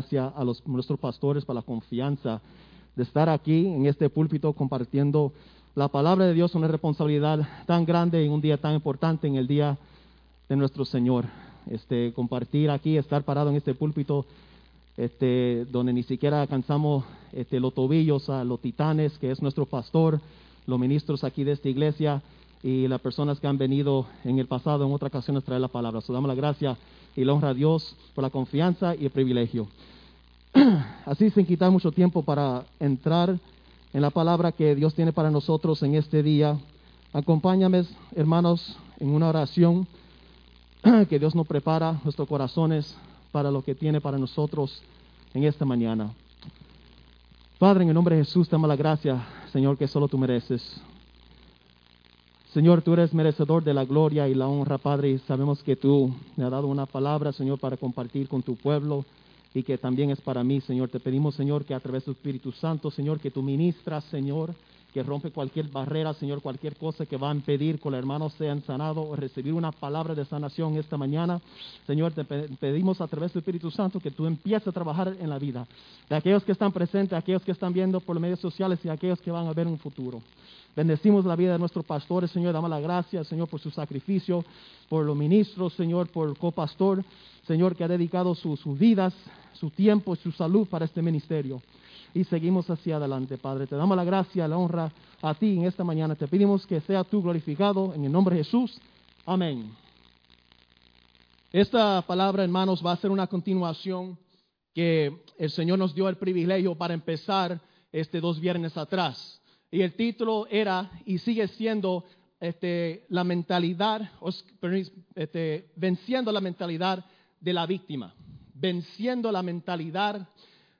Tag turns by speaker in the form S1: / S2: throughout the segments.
S1: gracias a los, nuestros pastores por la confianza de estar aquí en este púlpito compartiendo la palabra de Dios, una responsabilidad tan grande en un día tan importante, en el día de nuestro Señor. Este, compartir aquí, estar parado en este púlpito, este, donde ni siquiera alcanzamos este, los tobillos a los titanes, que es nuestro pastor, los ministros aquí de esta iglesia y las personas que han venido en el pasado en otras ocasiones traer la palabra. So, damos la gracia y la honra a Dios por la confianza y el privilegio. Así sin quitar mucho tiempo para entrar en la palabra que Dios tiene para nosotros en este día. Acompáñame, hermanos, en una oración que Dios nos prepara nuestros corazones para lo que tiene para nosotros en esta mañana. Padre, en el nombre de Jesús, te damos la gracia, Señor, que solo tú mereces. Señor, tú eres merecedor de la gloria y la honra, Padre, sabemos que tú me has dado una palabra, Señor, para compartir con tu pueblo y que también es para mí, Señor. Te pedimos, Señor, que a través del Espíritu Santo, Señor, que tú ministras, Señor, que rompe cualquier barrera, Señor, cualquier cosa que van a pedir con el hermano sean sanados o recibir una palabra de sanación esta mañana. Señor, te pedimos a través del Espíritu Santo que tú empieces a trabajar en la vida de aquellos que están presentes, aquellos que están viendo por los medios sociales y aquellos que van a ver un futuro. Bendecimos la vida de nuestros pastores, Señor. Damos la gracia, Señor, por su sacrificio, por los ministros, Señor, por el copastor, Señor, que ha dedicado sus vidas, su tiempo y su salud para este ministerio y seguimos hacia adelante, Padre. Te damos la gracia, la honra a ti en esta mañana. Te pedimos que sea tú glorificado en el nombre de Jesús. Amén. Esta palabra, hermanos, va a ser una continuación que el Señor nos dio el privilegio para empezar este dos viernes atrás. Y el título era y sigue siendo este, la mentalidad, este, venciendo la mentalidad de la víctima, venciendo la mentalidad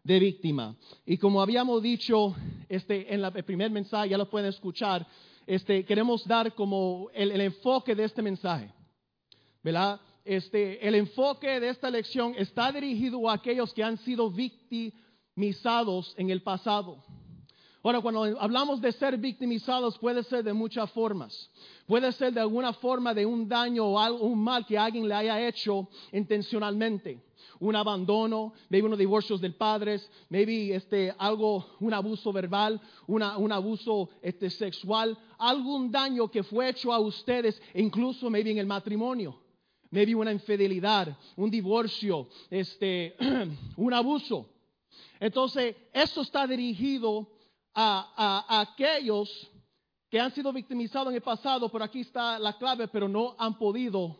S1: de víctima. Y como habíamos dicho este, en el primer mensaje, ya lo pueden escuchar, este, queremos dar como el, enfoque de este mensaje. ¿Verdad? Este, el enfoque de esta lección está dirigido a aquellos que han sido victimizados en el pasado. Ahora, cuando hablamos de ser victimizados, puede ser de muchas formas. Puede ser de alguna forma de un daño o algo, un mal que alguien le haya hecho intencionalmente un abandono, maybe unos divorcios del padre, maybe este, algo, un abuso verbal, un abuso este, sexual, algún daño que fue hecho a ustedes, incluso maybe en el matrimonio, maybe una infidelidad, un divorcio, este, un abuso. Entonces, eso está dirigido a, aquellos que han sido victimizados en el pasado, pero aquí está la clave, pero no han podido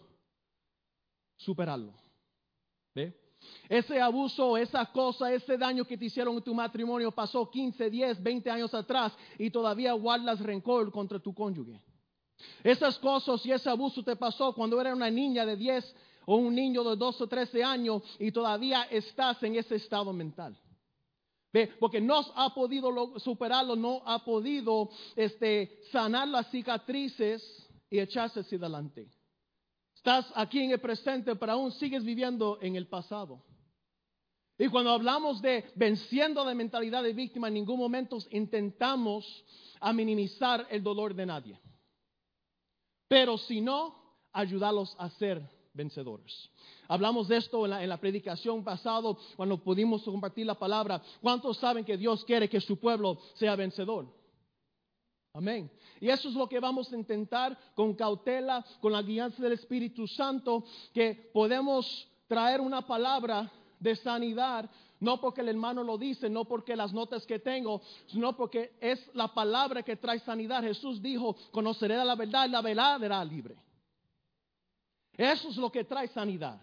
S1: superarlo. ¿Ve? Ese abuso, esa cosa, ese daño que te hicieron en tu matrimonio pasó 15, 10, 20 años atrás y todavía guardas rencor contra tu cónyuge. Esas cosas y ese abuso te pasó cuando eras una niña de 10 o un niño de 12 o 13 años y todavía estás en ese estado mental. ¿Ve? Porque no ha podido superarlo, no ha podido este, sanar las cicatrices y echarse hacia adelante. Estás aquí en el presente, pero aún sigues viviendo en el pasado. Y cuando hablamos de venciendo la mentalidad de víctima, en ningún momento intentamos minimizar el dolor de nadie. Pero si no, ayudarlos a ser vencedores. Hablamos de esto en la, predicación pasado cuando pudimos compartir la palabra. ¿Cuántos saben que Dios quiere que su pueblo sea vencedor? Amén. Y eso es lo que vamos a intentar con cautela, con la guianza del Espíritu Santo, que podemos traer una palabra de sanidad, no porque el hermano lo dice, no porque las notas que tengo, sino porque es la palabra que trae sanidad. Jesús dijo, conoceré la verdad y la verdad será libre. Eso es lo que trae sanidad.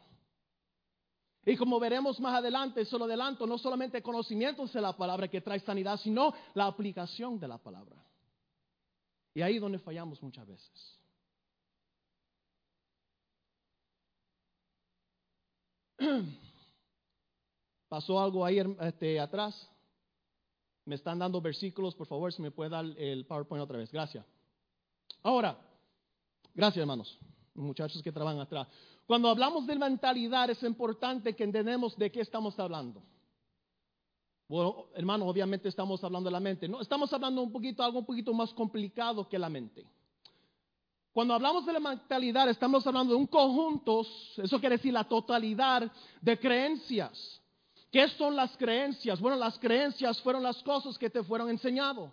S1: Y como veremos más adelante, solo adelanto, no solamente conocimiento de la palabra que trae sanidad, sino la aplicación de la palabra. Y ahí es donde fallamos muchas veces. ¿Pasó algo ahí este, atrás? Me están dando versículos, por favor, si me puede dar el PowerPoint otra vez. Gracias. Ahora, gracias hermanos, muchachos que trabajan atrás. Cuando hablamos de mentalidad es importante que entendamos de qué estamos hablando. Bueno, hermanos, obviamente estamos hablando de la mente. No, estamos hablando un poquito, algo un poquito más complicado que la mente. Cuando hablamos de la mentalidad, estamos hablando de un conjunto, eso quiere decir la totalidad de creencias ¿Qué son las creencias? Bueno, las creencias fueron las cosas que te fueron enseñado.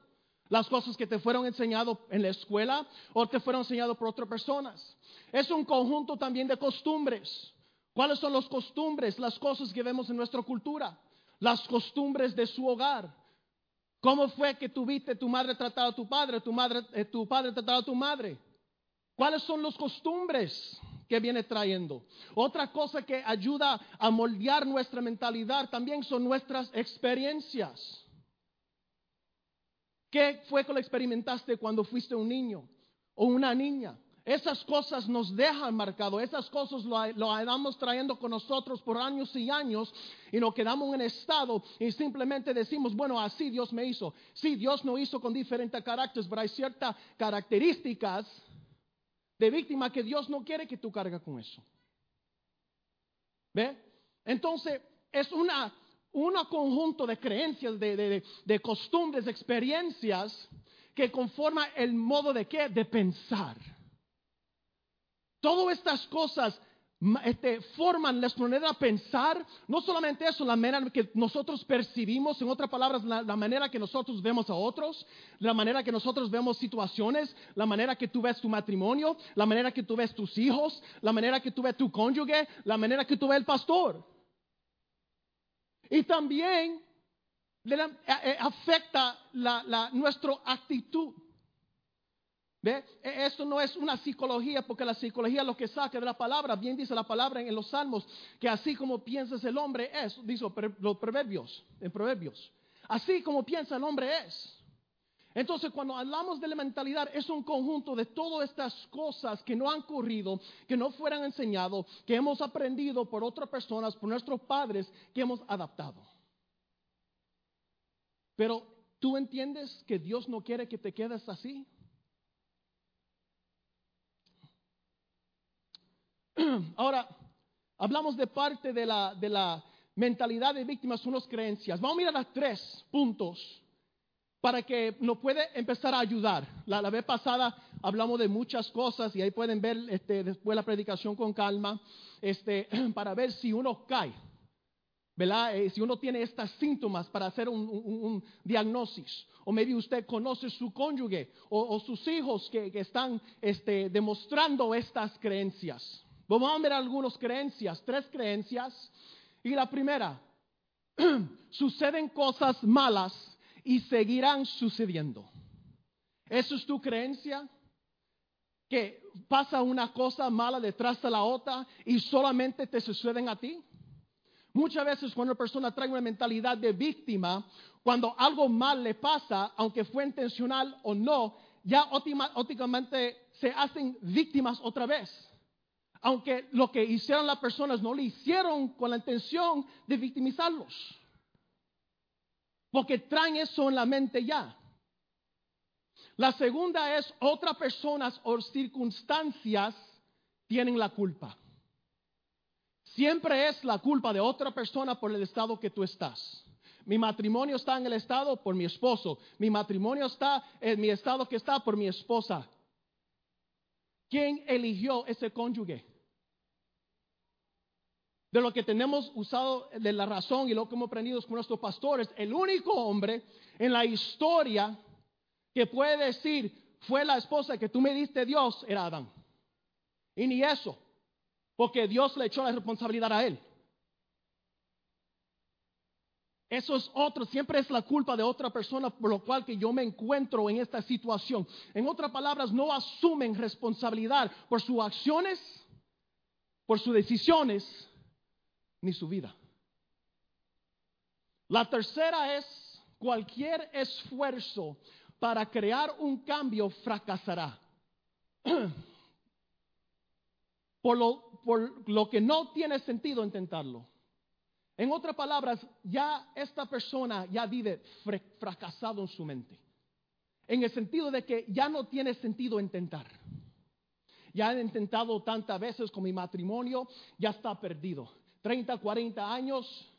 S1: Las cosas que te fueron enseñado en la escuela o te fueron enseñado por otras personas. Es un conjunto también de costumbres. ¿Cuáles son las costumbres? Las cosas que vemos en nuestra cultura. Las costumbres de su hogar. ¿Cómo fue que tuviste tu madre trataba a tu padre, tu, madre, eh, tu padre trataba a tu madre? ¿Cuáles son las costumbres que viene trayendo? Otra cosa que ayuda a moldear nuestra mentalidad también son nuestras experiencias. ¿Qué fue que lo experimentaste cuando fuiste un niño o una niña? Esas cosas nos dejan marcado, esas cosas lo, lo trayendo con nosotros por años y años y nos quedamos en estado y simplemente decimos, bueno, así Dios me hizo. Sí, Dios no hizo con diferentes caracteres, pero hay ciertas características de víctima que Dios no quiere que tú cargas con eso. ¿Ve? Entonces, es una, un conjunto de creencias, de, de, de costumbres, de experiencias que conforma el modo de qué? De pensar. Todas estas cosas este, forman nuestra manera de pensar, no solamente eso, la manera que nosotros percibimos, en otras palabras, la, manera que nosotros vemos a otros, la manera que nosotros vemos situaciones, la manera que tú ves tu matrimonio, la manera que tú ves tus hijos, la manera que tú ves tu cónyuge, la manera que tú ves el pastor. Y también eh, eh, afecta la, nuestra actitud. ¿Ve? E, esto no es una psicología, porque la psicología lo que saca de la palabra, bien dice la palabra en los salmos, que así como piensas el hombre es, dice los proverbios, en proverbios, así como piensa el hombre es. Entonces, cuando hablamos de la mentalidad, es un conjunto de todas estas cosas que no han ocurrido, que no fueran enseñado, que hemos aprendido por otras personas, por nuestros padres, que hemos adaptado. Pero, ¿tú entiendes que Dios no quiere que te quedes así? Ahora, hablamos de parte de la, de la mentalidad de víctimas, unas creencias. Vamos a mirar los tres puntos para que nos puede empezar a ayudar. La, vez pasada hablamos de muchas cosas y ahí pueden ver este, después la predicación con calma este, para ver si uno cae. ¿verdad? Eh, si uno tiene estos síntomas para hacer un, diagnóstico, o maybe usted conoce su cónyuge o, sus hijos que, están este, demostrando estas creencias. Vamos a ver algunas creencias, tres creencias. Y la primera, suceden cosas malas y seguirán sucediendo. ¿Eso es tu creencia? Que pasa una cosa mala detrás de la otra y solamente te suceden a ti. Muchas veces cuando una persona trae una mentalidad de víctima, cuando algo mal le pasa, aunque fue intencional o no, ya óptimamente se hacen víctimas otra vez aunque lo que hicieron las personas no lo hicieron con la intención de victimizarlos. Porque traen eso en la mente ya. La segunda es otras personas o circunstancias tienen la culpa. Siempre es la culpa de otra persona por el estado que tú estás. Mi matrimonio está en el estado por mi esposo. Mi matrimonio está en mi estado que está por mi esposa. ¿Quién eligió ese cónyuge? De lo que tenemos usado de la razón y lo que hemos aprendido con nuestros pastores, el único hombre en la historia que puede decir fue la esposa que tú me diste Dios era Adán. Y ni eso, porque Dios le echó la responsabilidad a él. Eso es otro, siempre es la culpa de otra persona por lo cual que yo me encuentro en esta situación. En otras palabras, no asumen responsabilidad por sus acciones, por sus decisiones ni su vida. La tercera es, cualquier esfuerzo para crear un cambio fracasará. Por lo, por lo que no tiene sentido intentarlo. En otras palabras, ya esta persona ya vive fracasado en su mente. En el sentido de que ya no tiene sentido intentar. Ya he intentado tantas veces con mi matrimonio, ya está perdido. 30, 40 años,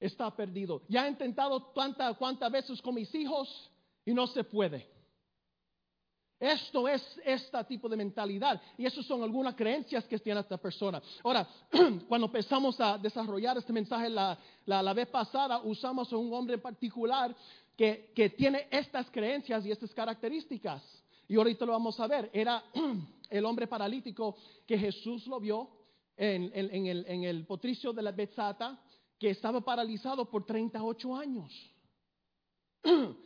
S1: está perdido. Ya he intentado tantas, cuantas veces con mis hijos y no se puede. Esto es este tipo de mentalidad y eso son algunas creencias que tiene esta persona. Ahora, cuando empezamos a desarrollar este mensaje la, la, vez pasada, usamos a un hombre en particular que, que, tiene estas creencias y estas características. Y ahorita lo vamos a ver. Era el hombre paralítico que Jesús lo vio en, el, en potricio de la Betzata, que estaba paralizado por 38 años.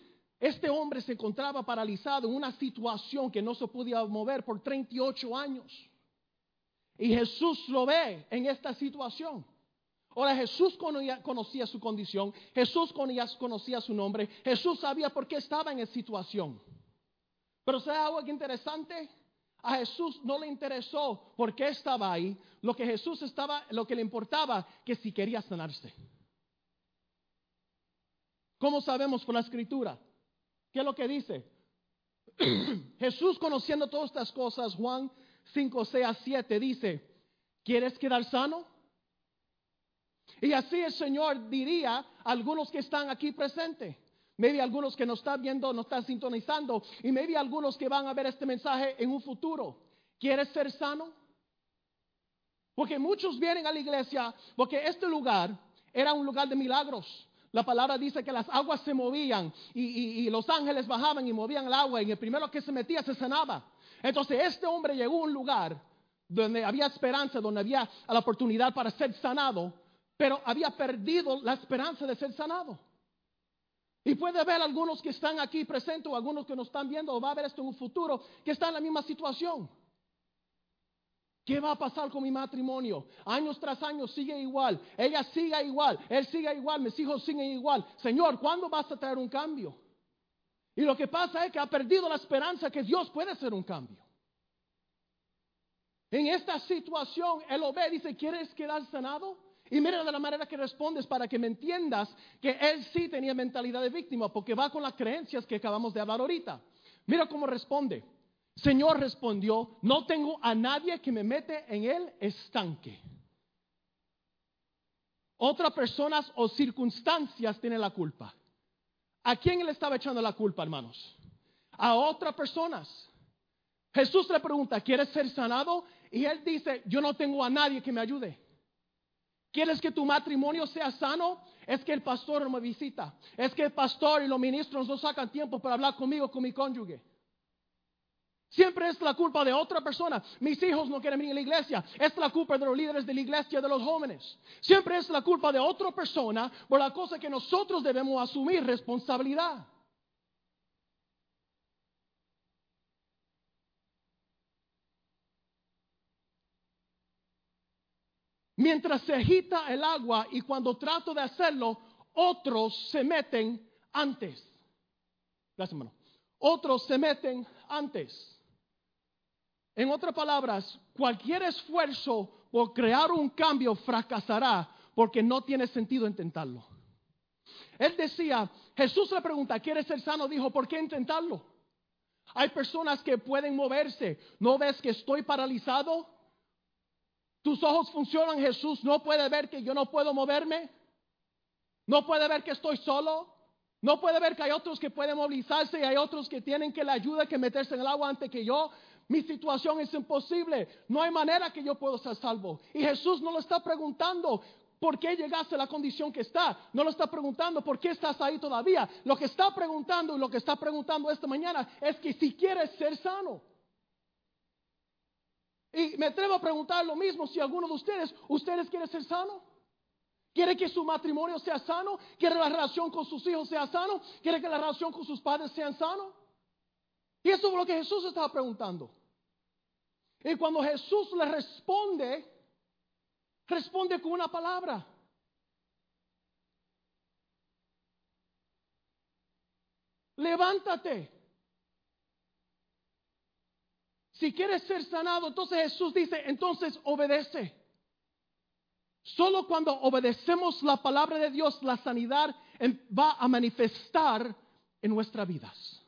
S1: Este hombre se encontraba paralizado en una situación que no se podía mover por 38 años. Y Jesús lo ve en esta situación. Ahora Jesús conocía su condición, Jesús conocía su nombre, Jesús sabía por qué estaba en esa situación. Pero ¿sabe algo interesante? A Jesús no le interesó por qué estaba ahí. Lo que Jesús estaba, lo que le importaba, que si quería sanarse. ¿Cómo sabemos por la escritura? ¿Qué es lo que dice? Jesús conociendo todas estas cosas, Juan 5, 6 a 7 dice, ¿quieres quedar sano? Y así el Señor diría a algunos que están aquí presentes. Maybe algunos que nos están viendo, nos están sintonizando. Y maybe algunos que van a ver este mensaje en un futuro. ¿Quieres ser sano? Porque muchos vienen a la iglesia porque este lugar era un lugar de milagros. La palabra dice que las aguas se movían y, los ángeles bajaban y movían el agua y el primero que se metía se sanaba. Entonces este hombre llegó a un lugar donde había esperanza, donde había la oportunidad para ser sanado, pero había perdido la esperanza de ser sanado. Y puede haber algunos que están aquí presentes o algunos que nos están viendo o va a ver esto en un futuro que están en la misma situación. ¿Qué va a pasar con mi matrimonio? Años tras años sigue igual. Ella sigue igual. Él sigue igual. Mis hijos siguen igual. Señor, ¿cuándo vas a traer un cambio? Y lo que pasa es que ha perdido la esperanza que Dios puede hacer un cambio. En esta situación, lo ve, dice, ¿quieres quedar sanado? Y mira de la manera que respondes para que me entiendas que él sí tenía mentalidad de víctima, porque va con las creencias que acabamos de hablar ahorita. Mira cómo responde. Señor respondió, no tengo a nadie que me mete en el estanque. Otras personas o circunstancias tienen la culpa. ¿A quién le estaba echando la culpa, hermanos? A otras personas. Jesús le pregunta, ¿quieres ser sanado? Y él dice, yo no tengo a nadie que me ayude. ¿Quieres que tu matrimonio sea sano? Es que el pastor no me visita. Es que el pastor y los ministros no sacan tiempo para hablar conmigo, con mi cónyuge. Siempre es la culpa de otra persona. Mis hijos no quieren venir a la iglesia. Es la culpa de los líderes de la iglesia, de los jóvenes. Siempre es la culpa de otra persona por la cosa que nosotros debemos asumir responsabilidad. Mientras se agita el agua y cuando trato de hacerlo, otros se meten antes. Gracias, hermano. Otros se meten antes. En otras palabras, cualquier esfuerzo por crear un cambio fracasará porque no tiene sentido intentarlo. Él decía, Jesús le pregunta, ¿quieres ser sano? Dijo, ¿por qué intentarlo? Hay personas que pueden moverse. ¿No ves que estoy paralizado? Tus ojos funcionan, Jesús. ¿No puede ver que yo no puedo moverme? ¿No puede ver que estoy solo? ¿No puede ver que hay otros que pueden movilizarse y hay otros que tienen que le ayuda que meterse en el agua antes que yo? mi situación es imposible, no hay manera que yo pueda ser salvo. Y Jesús no lo está preguntando por qué llegaste a la condición que está, no lo está preguntando por qué estás ahí todavía. Lo que está preguntando y lo que está preguntando esta mañana es que si quieres ser sano. Y me atrevo a preguntar lo mismo si alguno de ustedes, ustedes quieren ser sano. ¿Quiere que su matrimonio sea sano? ¿Quiere la relación con sus hijos sea sano? ¿Quiere que la relación con sus padres sea sano? Y eso es lo que Jesús estaba preguntando. Y cuando Jesús le responde, responde con una palabra. Levántate. Si quieres ser sanado, entonces Jesús dice, entonces obedece. Solo cuando obedecemos la palabra de Dios, la sanidad va a manifestar en nuestras vidas.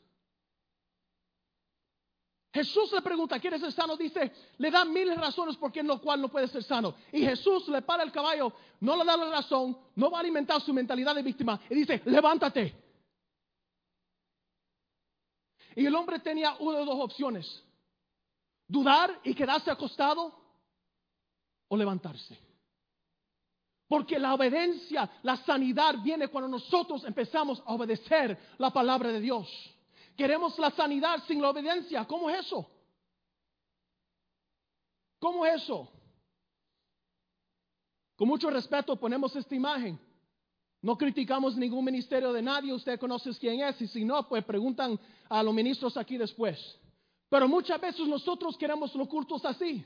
S1: Jesús le pregunta, ¿quieres ser sano? Dice, le da mil razones por qué cual no puede ser sano. Y Jesús le para el caballo, no le da la razón, no va a alimentar su mentalidad de víctima. Y dice, levántate. Y el hombre tenía una de dos opciones. Dudar y quedarse acostado o levantarse. Porque la obediencia, la sanidad viene cuando nosotros empezamos a obedecer la palabra de Dios. Queremos la sanidad sin la obediencia. ¿Cómo es eso? ¿Cómo es eso? Con mucho respeto ponemos esta imagen. No criticamos ningún ministerio de nadie, usted conoce quién es y si no, pues preguntan a los ministros aquí después. Pero muchas veces nosotros queremos los cultos así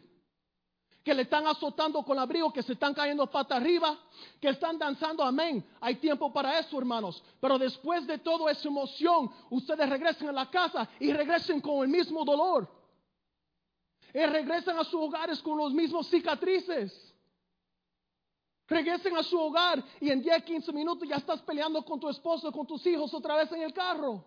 S1: que le están azotando con abrigo, que se están cayendo pata arriba, que están danzando, amén. Hay tiempo para eso, hermanos. Pero después de toda esa emoción, ustedes regresen a la casa y regresen con el mismo dolor. Y regresan a sus hogares con los mismos cicatrices. Regresen a su hogar y en 10, 15 minutos ya estás peleando con tu esposo, con tus hijos otra vez en el carro.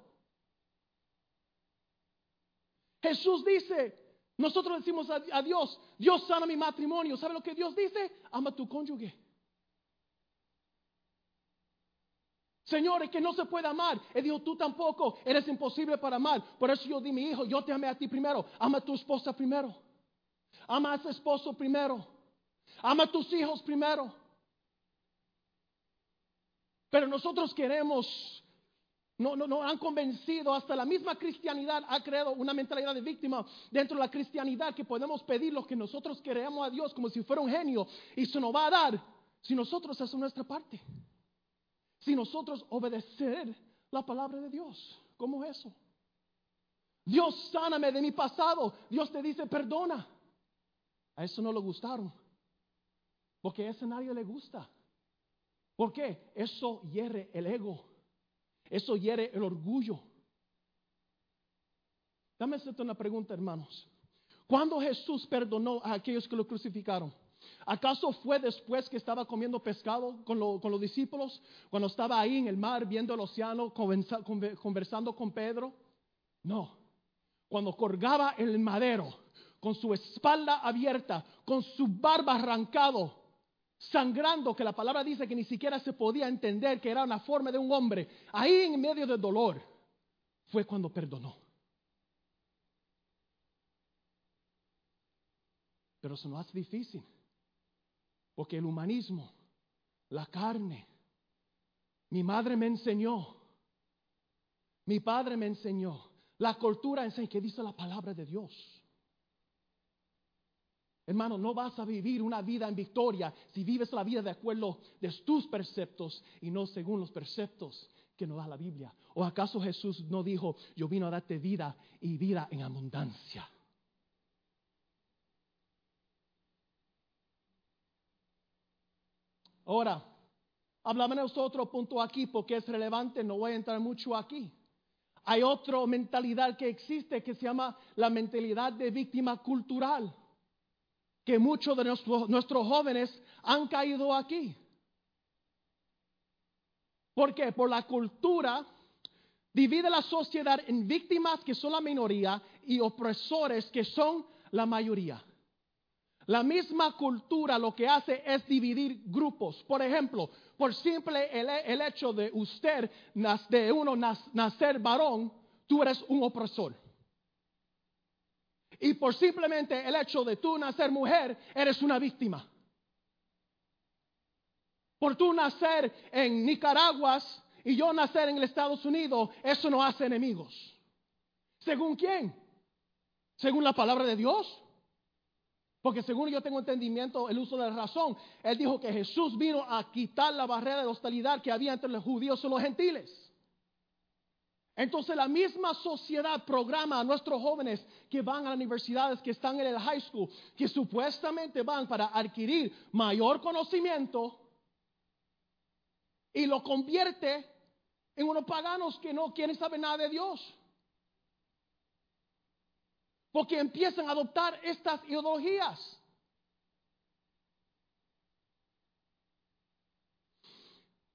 S1: Jesús dice, nosotros decimos a, Dios, Dios sana mi matrimonio. ¿Sabe lo que Dios dice? Ama tu cónyuge. Señores, que no se puede amar. Él dijo, tú tampoco, eres imposible para amar. Por eso yo di mi hijo, yo te amé a ti primero. Ama a tu esposa primero. Ama a ese esposo primero. Ama a tus hijos primero. Pero nosotros queremos no, no, no han convencido, hasta la misma cristianidad ha creado una mentalidad de víctima dentro de la cristianidad que podemos pedir lo que nosotros queremos a Dios como si fuera un genio y se nos va a dar si nosotros hacemos nuestra parte. Si nosotros obedecer la palabra de Dios. ¿Cómo es eso? Dios sáname de mi pasado. Dios te dice perdona. A eso no le gustaron. Porque a ese nadie le gusta. ¿Por qué? Eso hierre el ego. Eso hiere el orgullo. Dame una pregunta, hermanos. ¿Cuándo Jesús perdonó a aquellos que lo crucificaron? ¿Acaso fue después que estaba comiendo pescado con, los discípulos? Cuando estaba ahí en el mar viendo el océano, conversando con Pedro? No. Cuando colgaba el madero, con su espalda abierta, con su barba arrancado, sangrando, que la palabra dice que ni siquiera se podía entender que era una forma de un hombre, ahí en medio del dolor, fue cuando perdonó. Pero eso no hace difícil, porque el humanismo, la carne, mi madre me enseñó, mi padre me enseñó, la cultura enseña que dice la palabra de Dios. Hermano, no vas a vivir una vida en victoria si vives la vida de acuerdo de tus preceptos y no según los preceptos que nos da la Biblia. ¿O acaso Jesús no dijo, yo vino a darte vida y vida en abundancia? Ahora, hablamos de otro punto aquí porque es relevante, no voy a entrar mucho aquí. Hay otra mentalidad que existe que se llama la mentalidad de víctima cultural que muchos de nuestros, jóvenes han caído aquí. ¿Por qué? Por la cultura divide la sociedad en víctimas que son la minoría y opresores que son la mayoría. La misma cultura lo que hace es dividir grupos. Por ejemplo, por simple el, hecho de usted, de uno nacer varón, tú eres un opresor. Y por simplemente el hecho de tú nacer mujer, eres una víctima. Por tú nacer en Nicaragua y yo nacer en Estados Unidos, eso no hace enemigos. ¿Según quién? ¿Según la palabra de Dios? Porque según yo tengo entendimiento, el uso de la razón, él dijo que Jesús vino a quitar la barrera de hostilidad que había entre los judíos y los gentiles. Entonces la misma sociedad programa a nuestros jóvenes que van a las universidades, que están en el high school, que supuestamente van para adquirir mayor conocimiento y lo convierte en unos paganos que no quieren saber nada de Dios. Porque empiezan a adoptar estas ideologías.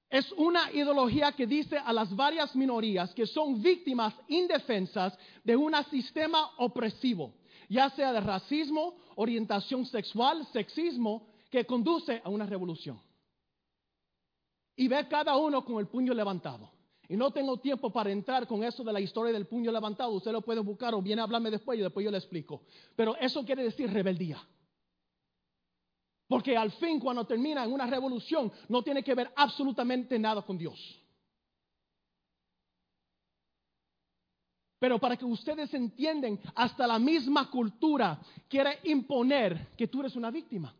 S1: Es una ideología que dice a las varias minorías que son víctimas indefensas de un sistema opresivo, ya sea de racismo, orientación sexual, sexismo, que conduce a una revolución. Y ve cada uno con el puño levantado. Y no tengo tiempo para entrar con eso de la historia del puño levantado. Usted lo puede buscar o viene a hablarme después y después yo le explico. Pero eso quiere decir rebeldía. Porque al fin cuando termina en una revolución no tiene que ver absolutamente nada con Dios. Pero para que ustedes entiendan, hasta la misma cultura quiere imponer que tú eres una víctima.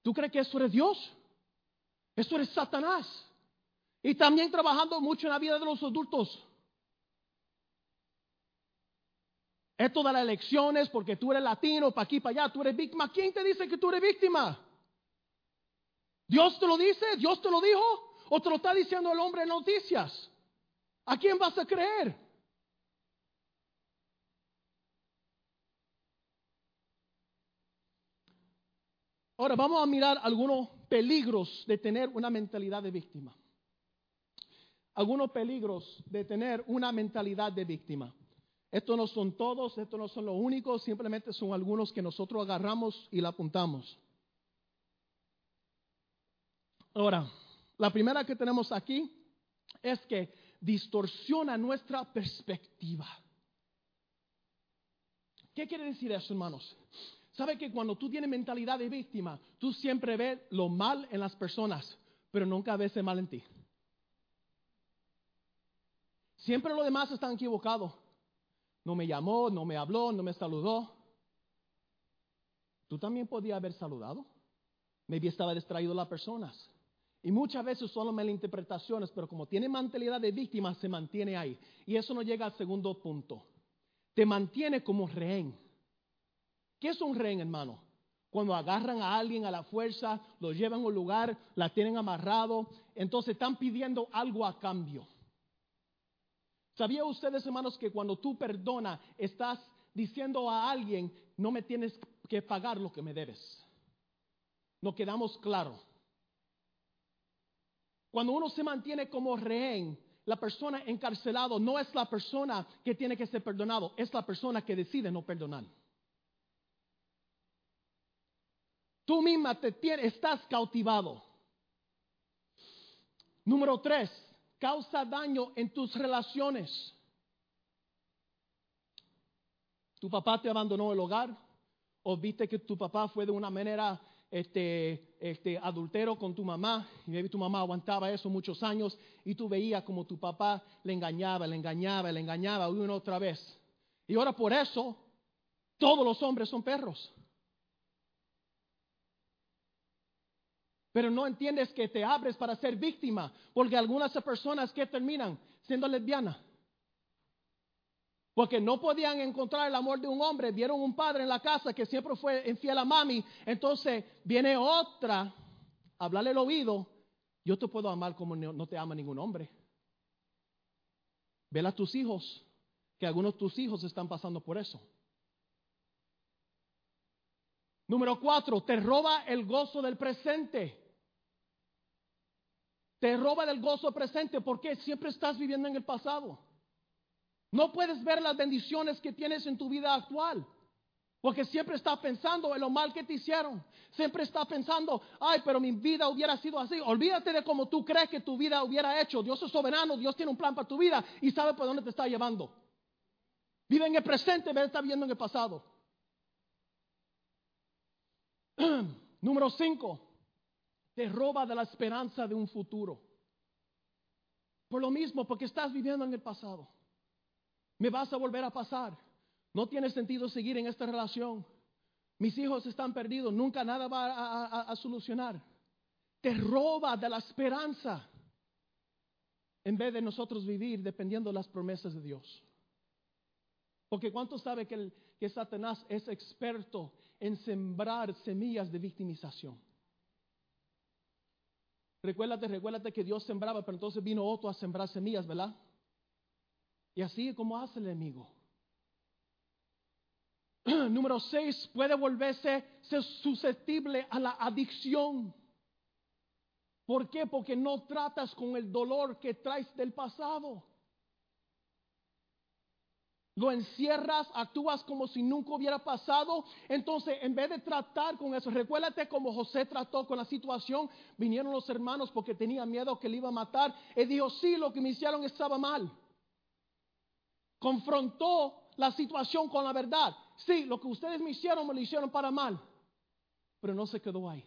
S1: ¿Tú crees que eso eres Dios? Eso eres Satanás. Y también trabajando mucho en la vida de los adultos. Esto de las elecciones, porque tú eres latino, para aquí, para allá, tú eres víctima. ¿Quién te dice que tú eres víctima? ¿Dios te lo dice? ¿Dios te lo dijo? ¿O te lo está diciendo el hombre en noticias? ¿A quién vas a creer? Ahora vamos a mirar algunos peligros de tener una mentalidad de víctima algunos peligros de tener una mentalidad de víctima. Estos no son todos, estos no son los únicos, simplemente son algunos que nosotros agarramos y la apuntamos. Ahora, la primera que tenemos aquí es que distorsiona nuestra perspectiva. ¿Qué quiere decir eso, hermanos? ¿Sabe que cuando tú tienes mentalidad de víctima, tú siempre ves lo mal en las personas, pero nunca ves el mal en ti? Siempre los demás están equivocados. No me llamó, no me habló, no me saludó. Tú también podías haber saludado. Maybe estaba distraído las personas. Y muchas veces son malinterpretaciones, pero como tiene mentalidad de víctima, se mantiene ahí. Y eso nos llega al segundo punto. Te mantiene como rehén. ¿Qué es un rehén, hermano? Cuando agarran a alguien a la fuerza, lo llevan a un lugar, la tienen amarrado, entonces están pidiendo algo a cambio. ¿Sabía ustedes, hermanos, que cuando tú perdonas, estás diciendo a alguien, no me tienes que pagar lo que me debes? Nos quedamos claro. Cuando uno se mantiene como rehén, la persona encarcelado no es la persona que tiene que ser perdonado, es la persona que decide no perdonar. Tú misma estás cautivado. Número tres, causa daño en tus relaciones. Tu papá te abandonó el hogar o viste que tu papá fue de una manera este, este adultero con tu mamá y tu mamá aguantaba eso muchos años y tú veías como tu papá le engañaba, le engañaba, le engañaba una otra vez. Y ahora por eso todos los hombres son perros. Pero no entiendes que te abres para ser víctima, porque algunas personas que terminan siendo lesbianas, porque no podían encontrar el amor de un hombre, vieron un padre en la casa que siempre fue infiel a mami, entonces viene otra, hablarle el oído, yo te puedo amar como no te ama ningún hombre. Vela a tus hijos, que algunos de tus hijos están pasando por eso. Número cuatro, te roba el gozo del presente. Te roba del gozo presente porque siempre estás viviendo en el pasado. No puedes ver las bendiciones que tienes en tu vida actual. Porque siempre estás pensando en lo mal que te hicieron. Siempre estás pensando, ay, pero mi vida hubiera sido así. Olvídate de cómo tú crees que tu vida hubiera hecho. Dios es soberano, Dios tiene un plan para tu vida y sabe por dónde te está llevando. Vive en el presente, ve, está viviendo en el pasado. Número 5. Te roba de la esperanza de un futuro. Por lo mismo, porque estás viviendo en el pasado. Me vas a volver a pasar. No tiene sentido seguir en esta relación. Mis hijos están perdidos. Nunca nada va a, solucionar. Te roba de la esperanza. En vez de nosotros vivir dependiendo de las promesas de Dios. Porque ¿cuánto sabe que, que Satanás es experto en sembrar semillas de victimización. Recuérdate, recuérdate que Dios sembraba, pero entonces vino otro a sembrar semillas, ¿verdad? Y así es como hace el enemigo. Número seis, puede volverse susceptible a la adicción. ¿Por qué? Porque no tratas con el dolor que traes del pasado. Lo encierras, actúas como si nunca hubiera pasado. Entonces, en vez de tratar con eso, recuérdate como José trató con la situación. Vinieron los hermanos porque tenía miedo que le iba a matar. Él dijo, sí, lo que me hicieron estaba mal. Confrontó la situación con la verdad. Sí, lo que ustedes me hicieron me lo hicieron para mal. Pero no se quedó ahí.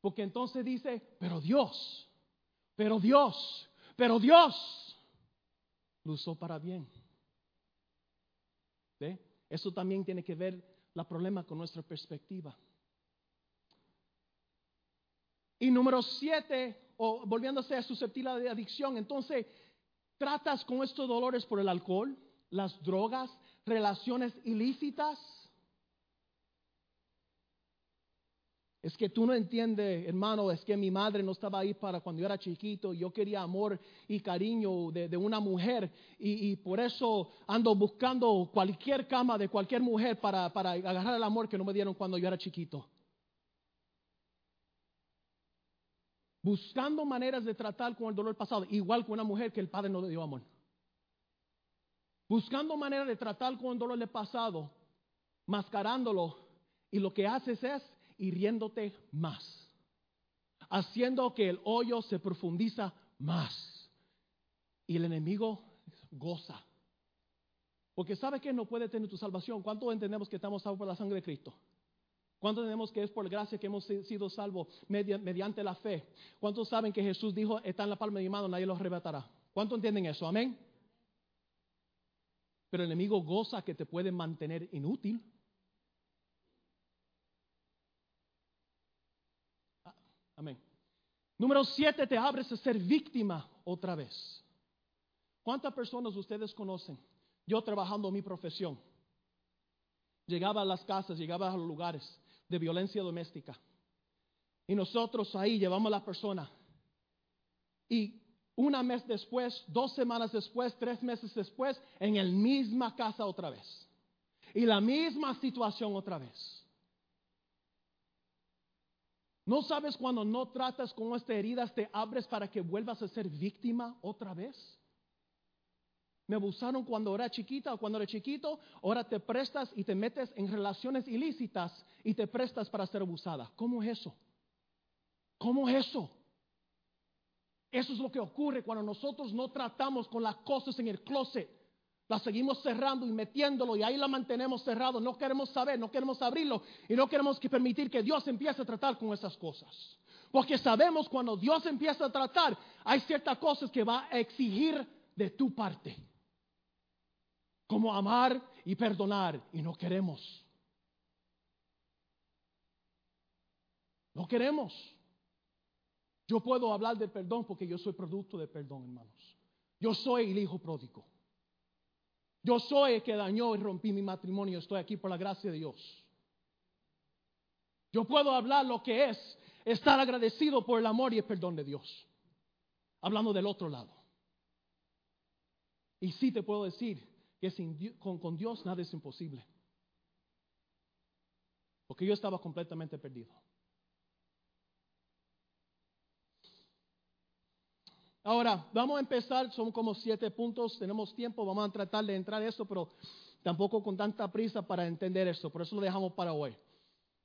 S1: Porque entonces dice, pero Dios, pero Dios, pero Dios lo usó para bien. Eso también tiene que ver la problema con nuestra perspectiva. Y número siete, o volviéndose a susceptible de adicción, entonces tratas con estos dolores por el alcohol, las drogas, relaciones ilícitas. Es que tú no entiendes, hermano, es que mi madre no estaba ahí para cuando yo era chiquito. Yo quería amor y cariño de, una mujer y, por eso ando buscando cualquier cama de cualquier mujer para, agarrar el amor que no me dieron cuando yo era chiquito. Buscando maneras de tratar con el dolor pasado, igual que una mujer que el padre no le dio amor. Buscando maneras de tratar con el dolor del pasado, mascarándolo, y lo que haces es hiriéndote más, haciendo que el hoyo se profundiza más. Y el enemigo goza. Porque sabe que no puede tener tu salvación. ¿Cuánto entendemos que estamos salvos por la sangre de Cristo? ¿Cuánto entendemos que es por gracia que hemos sido salvos mediante la fe? ¿Cuántos saben que Jesús dijo, está en la palma de mi mano, nadie los arrebatará? ¿Cuánto entienden eso? Amén. Pero el enemigo goza que te puede mantener inútil. Número siete, te abres a ser víctima otra vez. ¿Cuántas personas ustedes conocen? Yo trabajando en mi profesión. Llegaba a las casas, llegaba a los lugares de violencia doméstica. Y nosotros ahí llevamos a la persona. Y una mes después, dos semanas después, tres meses después, en la misma casa otra vez. Y la misma situación otra vez. ¿No sabes cuando no tratas con estas heridas te abres para que vuelvas a ser víctima otra vez? Me abusaron cuando era chiquita o cuando era chiquito, ahora te prestas y te metes en relaciones ilícitas y te prestas para ser abusada. ¿Cómo es eso? ¿Cómo es eso? Eso es lo que ocurre cuando nosotros no tratamos con las cosas en el closet la seguimos cerrando y metiéndolo y ahí la mantenemos cerrado. No queremos saber, no queremos abrirlo y no queremos que permitir que Dios empiece a tratar con esas cosas. Porque sabemos cuando Dios empieza a tratar, hay ciertas cosas que va a exigir de tu parte. Como amar y perdonar y no queremos. No queremos. Yo puedo hablar de perdón porque yo soy producto de perdón, hermanos. Yo soy el hijo pródigo. Yo soy el que dañó y rompí mi matrimonio. Estoy aquí por la gracia de Dios. Yo puedo hablar lo que es estar agradecido por el amor y el perdón de Dios. Hablando del otro lado. Y sí te puedo decir que con, con Dios nada es imposible. Porque yo estaba completamente perdido. Ahora, vamos a empezar, son como siete puntos, tenemos tiempo, vamos a tratar de entrar en eso, pero tampoco con tanta prisa para entender eso, por eso lo dejamos para hoy.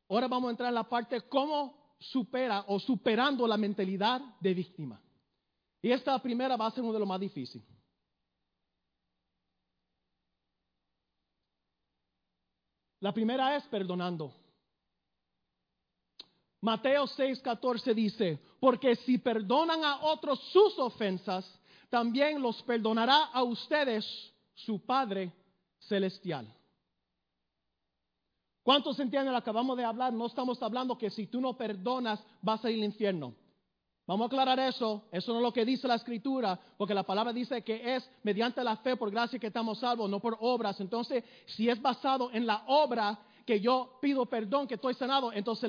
S1: Ahora vamos a entrar en la parte cómo supera o superando la mentalidad de víctima. Y esta primera va a ser uno de los más difíciles. La primera es perdonando. Mateo 6:14 dice, porque si perdonan a otros sus ofensas, también los perdonará a ustedes su Padre Celestial. ¿Cuántos entienden lo que acabamos de hablar? No estamos hablando que si tú no perdonas vas a ir al infierno. Vamos a aclarar eso. Eso no es lo que dice la escritura, porque la palabra dice que es mediante la fe por gracia que estamos salvos, no por obras. Entonces, si es basado en la obra, que yo pido perdón, que estoy sanado, entonces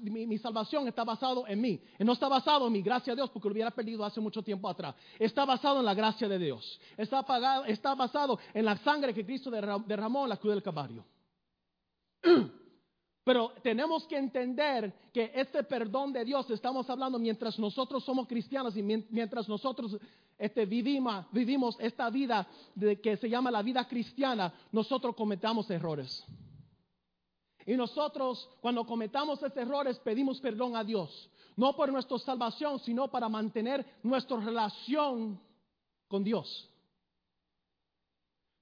S1: mi, salvación está basado en mí. No está basado en mi gracia a Dios, porque lo hubiera perdido hace mucho tiempo atrás. Está basado en la gracia de Dios. Está, basado en la sangre que Cristo derramó en la cruz del Calvario. Pero tenemos que entender que este perdón de Dios, estamos hablando mientras nosotros somos cristianos y mientras nosotros este, vivimos, esta vida que se llama la vida cristiana, nosotros cometamos errores. Y nosotros, cuando cometamos estos errores, pedimos perdón a Dios. No por nuestra salvación, sino para mantener nuestra relación con Dios.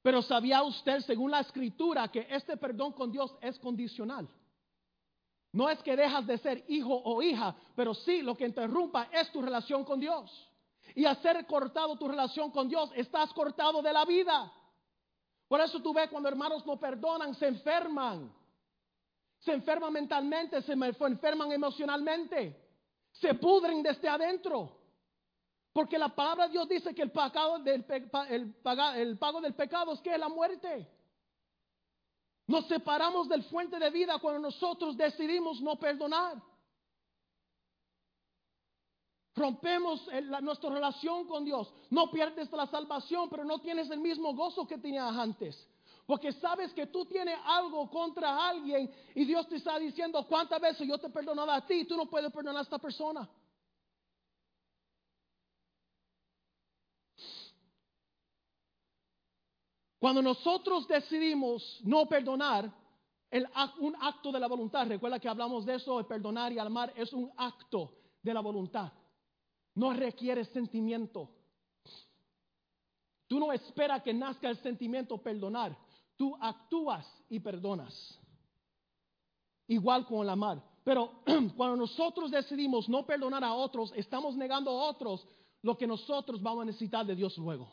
S1: Pero ¿sabía usted, según la escritura, que este perdón con Dios es condicional? No es que dejas de ser hijo o hija, pero sí lo que interrumpa es tu relación con Dios. Y al ser cortado tu relación con Dios, estás cortado de la vida. Por eso tú ves cuando hermanos no perdonan, se enferman. Se enferman mentalmente, se enferman emocionalmente. Se pudren desde adentro. Porque la palabra de Dios dice que el, del, el, el pago del pecado es que es la muerte. Nos separamos del fuente de vida cuando nosotros decidimos no perdonar. Rompemos nuestra relación con Dios. No pierdes la salvación, pero no tienes el mismo gozo que tenías antes. Porque sabes que tú tienes algo contra alguien y Dios te está diciendo cuántas veces yo te he perdonado a ti y tú no puedes perdonar a esta persona. Cuando nosotros decidimos no perdonar, el, un acto de la voluntad, recuerda que hablamos de eso, de perdonar y amar, es un acto de la voluntad. No requiere sentimiento. Tú no esperas que nazca el sentimiento perdonar. Tú actúas y perdonas. Igual con el amar. Pero cuando nosotros decidimos no perdonar a otros, estamos negando a otros lo que nosotros vamos a necesitar de Dios luego.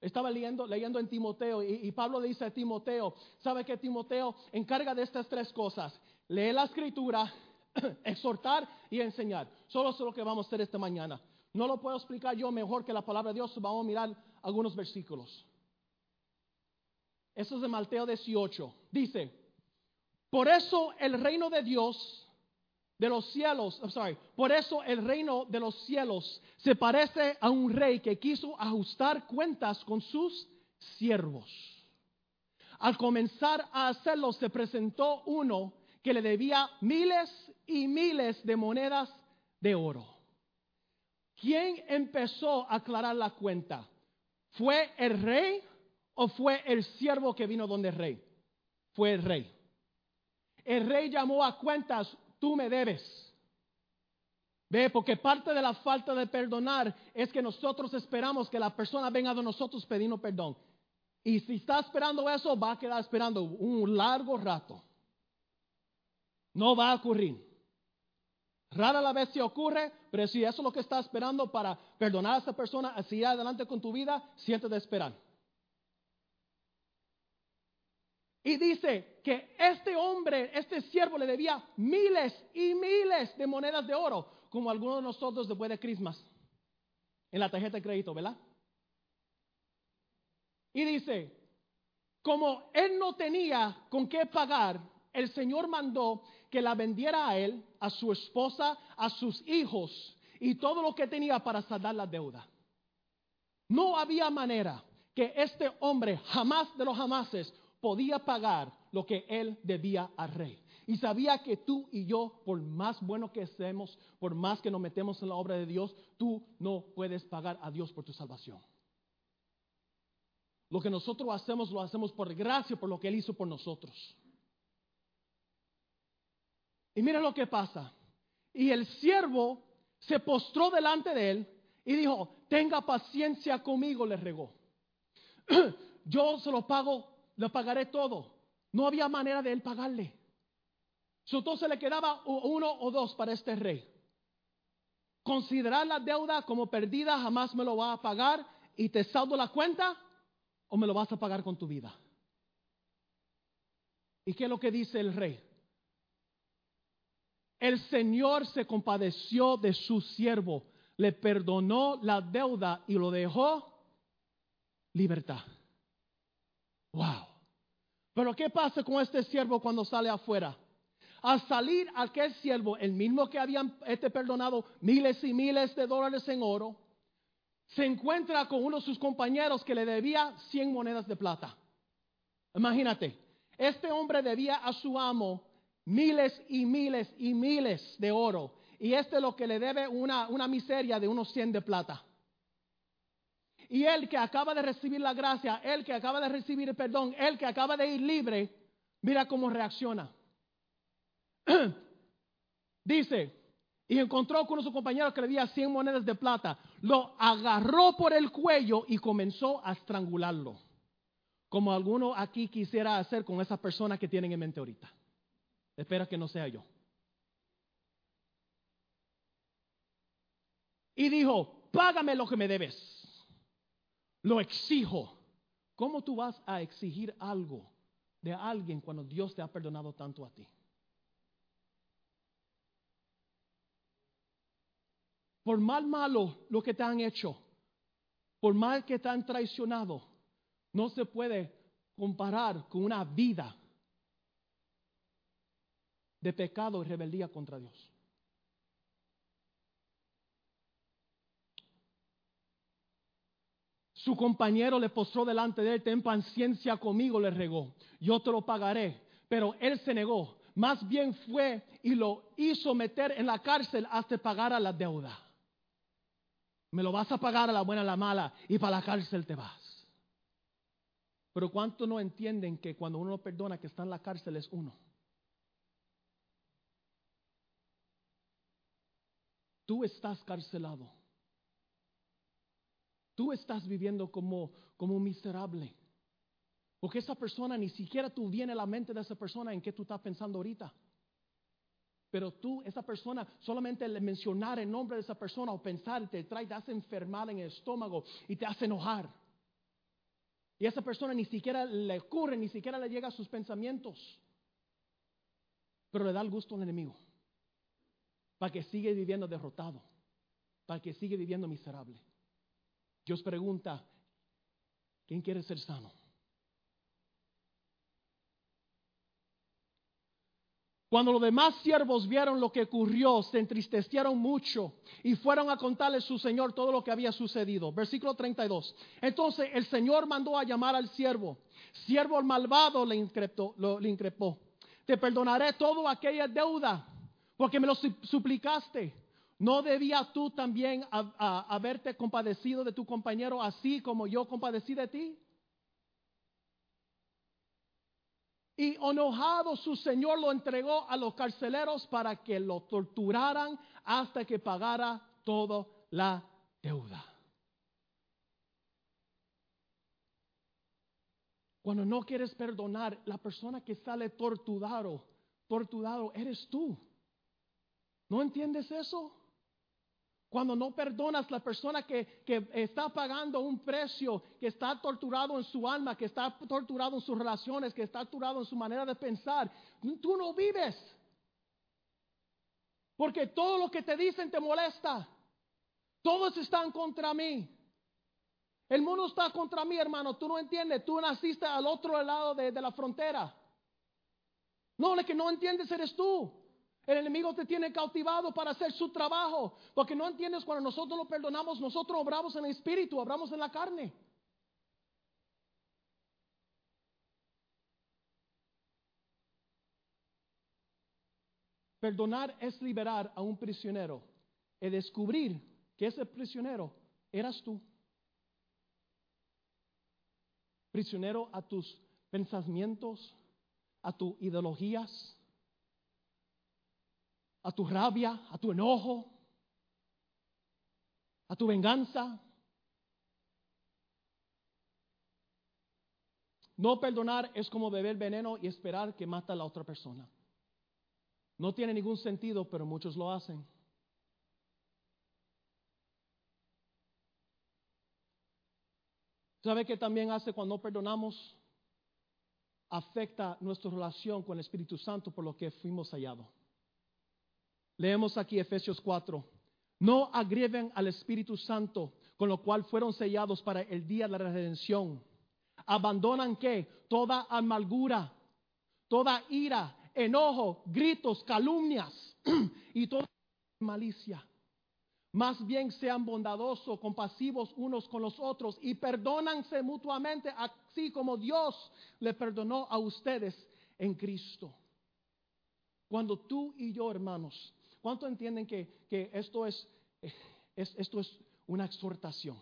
S1: Estaba leyendo, leyendo en Timoteo y, Pablo le dice a Timoteo, ¿sabe que Timoteo encarga de estas tres cosas? Lee la escritura, exhortar y enseñar. Solo es lo que vamos a hacer esta mañana. No lo puedo explicar yo mejor que la palabra de Dios. Vamos a mirar algunos versículos. Eso es de Mateo 18. Dice, por eso el reino de Dios de los cielos, sorry, por eso el reino de los cielos se parece a un rey que quiso ajustar cuentas con sus siervos. Al comenzar a hacerlo, se presentó uno que le debía miles y miles de monedas de oro. ¿Quién empezó a aclarar la cuenta? ¿Fue el rey o fue el siervo que vino donde el rey? Fue el rey. El rey llamó a cuentas tú me debes. Ve, porque parte de la falta de perdonar es que nosotros esperamos que la persona venga de nosotros pidiendo perdón. Y si está esperando eso, va a quedar esperando un largo rato. No va a ocurrir. Rara la vez se ocurre, pero si eso es lo que está esperando para perdonar a esa persona, así adelante con tu vida, siéntate de esperar. Y dice que este hombre, este siervo le debía miles y miles de monedas de oro, como algunos de nosotros después de Christmas, en la tarjeta de crédito, ¿verdad? Y dice, como él no tenía con qué pagar, el Señor mandó que la vendiera a él, a su esposa, a sus hijos y todo lo que tenía para saldar la deuda. No había manera que este hombre, jamás de los jamases, podía pagar lo que él debía al rey. Y sabía que tú y yo, por más bueno que seamos, por más que nos metemos en la obra de Dios, tú no puedes pagar a Dios por tu salvación. Lo que nosotros hacemos, lo hacemos por gracia, por lo que Él hizo por nosotros. Y mira lo que pasa. Y el siervo se postró delante de él y dijo, tenga paciencia conmigo, le regó. Yo se lo pago le pagaré todo. No había manera de él pagarle. Entonces le quedaba uno o dos para este rey. Considerar la deuda como perdida, jamás me lo va a pagar y te saldo la cuenta o me lo vas a pagar con tu vida. ¿Y qué es lo que dice el rey? El Señor se compadeció de su siervo, le perdonó la deuda y lo dejó libertad. Wow. Pero ¿qué pasa con este siervo cuando sale afuera? Al salir aquel siervo, el mismo que habían este perdonado miles y miles de dólares en oro, se encuentra con uno de sus compañeros que le debía 100 monedas de plata. Imagínate, Este hombre debía a su amo miles y miles y miles de oro. Y este es lo que le debe una, una miseria de unos 100 de plata. Y él que acaba de recibir la gracia, él que acaba de recibir el perdón, él que acaba de ir libre, mira cómo reacciona. Dice, y encontró con su compañero que le día 100 monedas de plata, lo agarró por el cuello y comenzó a estrangularlo. Como alguno aquí quisiera hacer con esa persona que tienen en mente ahorita. Espera que no sea yo. Y dijo, págame lo que me debes. Lo exijo. ¿Cómo tú vas a exigir algo de alguien cuando Dios te ha perdonado tanto a ti? Por mal malo lo que te han hecho, por mal que te han traicionado, no se puede comparar con una vida de pecado y rebeldía contra Dios. Su compañero le postró delante de él, ten paciencia conmigo, le regó, yo te lo pagaré. Pero él se negó, más bien fue y lo hizo meter en la cárcel hasta pagar a la deuda. Me lo vas a pagar a la buena, a la mala, y para la cárcel te vas. Pero ¿cuántos no entienden que cuando uno perdona que está en la cárcel es uno? Tú estás carcelado. Tú estás viviendo como, como un miserable. Porque esa persona, ni siquiera tú viene a la mente de esa persona en qué tú estás pensando ahorita. Pero tú, esa persona, solamente le mencionar el nombre de esa persona o pensar te trae, te hace enfermar en el estómago y te hace enojar. Y esa persona ni siquiera le ocurre, ni siquiera le llega a sus pensamientos. Pero le da el gusto al enemigo. Para que siga viviendo derrotado. Para que siga viviendo miserable. Dios pregunta, ¿quién quiere ser sano? Cuando los demás siervos vieron lo que ocurrió, se entristecieron mucho y fueron a contarle a su señor todo lo que había sucedido. Versículo 32. Entonces el señor mandó a llamar al siervo. Siervo malvado le increpó, le increpó. Te perdonaré toda aquella deuda porque me lo suplicaste. ¿No debía tú también haberte compadecido de tu compañero así como yo compadecí de ti? Y enojado su señor lo entregó a los carceleros para que lo torturaran hasta que pagara toda la deuda. Cuando no quieres perdonar, la persona que sale torturado, torturado eres tú. ¿No entiendes eso? Cuando no perdonas la persona que, está pagando un precio, que está torturado en su alma, que está torturado en sus relaciones, que está torturado en su manera de pensar, tú no vives. Porque todo lo que te dicen te molesta. Todos están contra mí. El mundo está contra mí, hermano. Tú no entiendes. Tú naciste al otro lado de, de la frontera. No, lo que no entiendes eres tú. El enemigo te tiene cautivado para hacer su trabajo. Porque no entiendes cuando nosotros lo perdonamos, nosotros obramos en el espíritu, obramos en la carne. Perdonar es liberar a un prisionero y descubrir que ese prisionero eras tú. Prisionero a tus pensamientos, a tus ideologías, a tu rabia, a tu enojo, a tu venganza. No perdonar es como beber veneno y esperar que mata a la otra persona. No tiene ningún sentido, pero muchos lo hacen. ¿Sabe qué también hace cuando no perdonamos? Afecta nuestra relación con el Espíritu Santo por lo que fuimos hallados. Leemos aquí Efesios 4. No agreven al Espíritu Santo, con lo cual fueron sellados para el día de la redención. Abandonan que toda amargura, toda ira, enojo, gritos, calumnias y toda malicia. Más bien sean bondadosos, compasivos unos con los otros y perdónanse mutuamente, así como Dios le perdonó a ustedes en Cristo. Cuando tú y yo, hermanos, ¿cuánto entienden que, que esto, es, es, esto es una exhortación?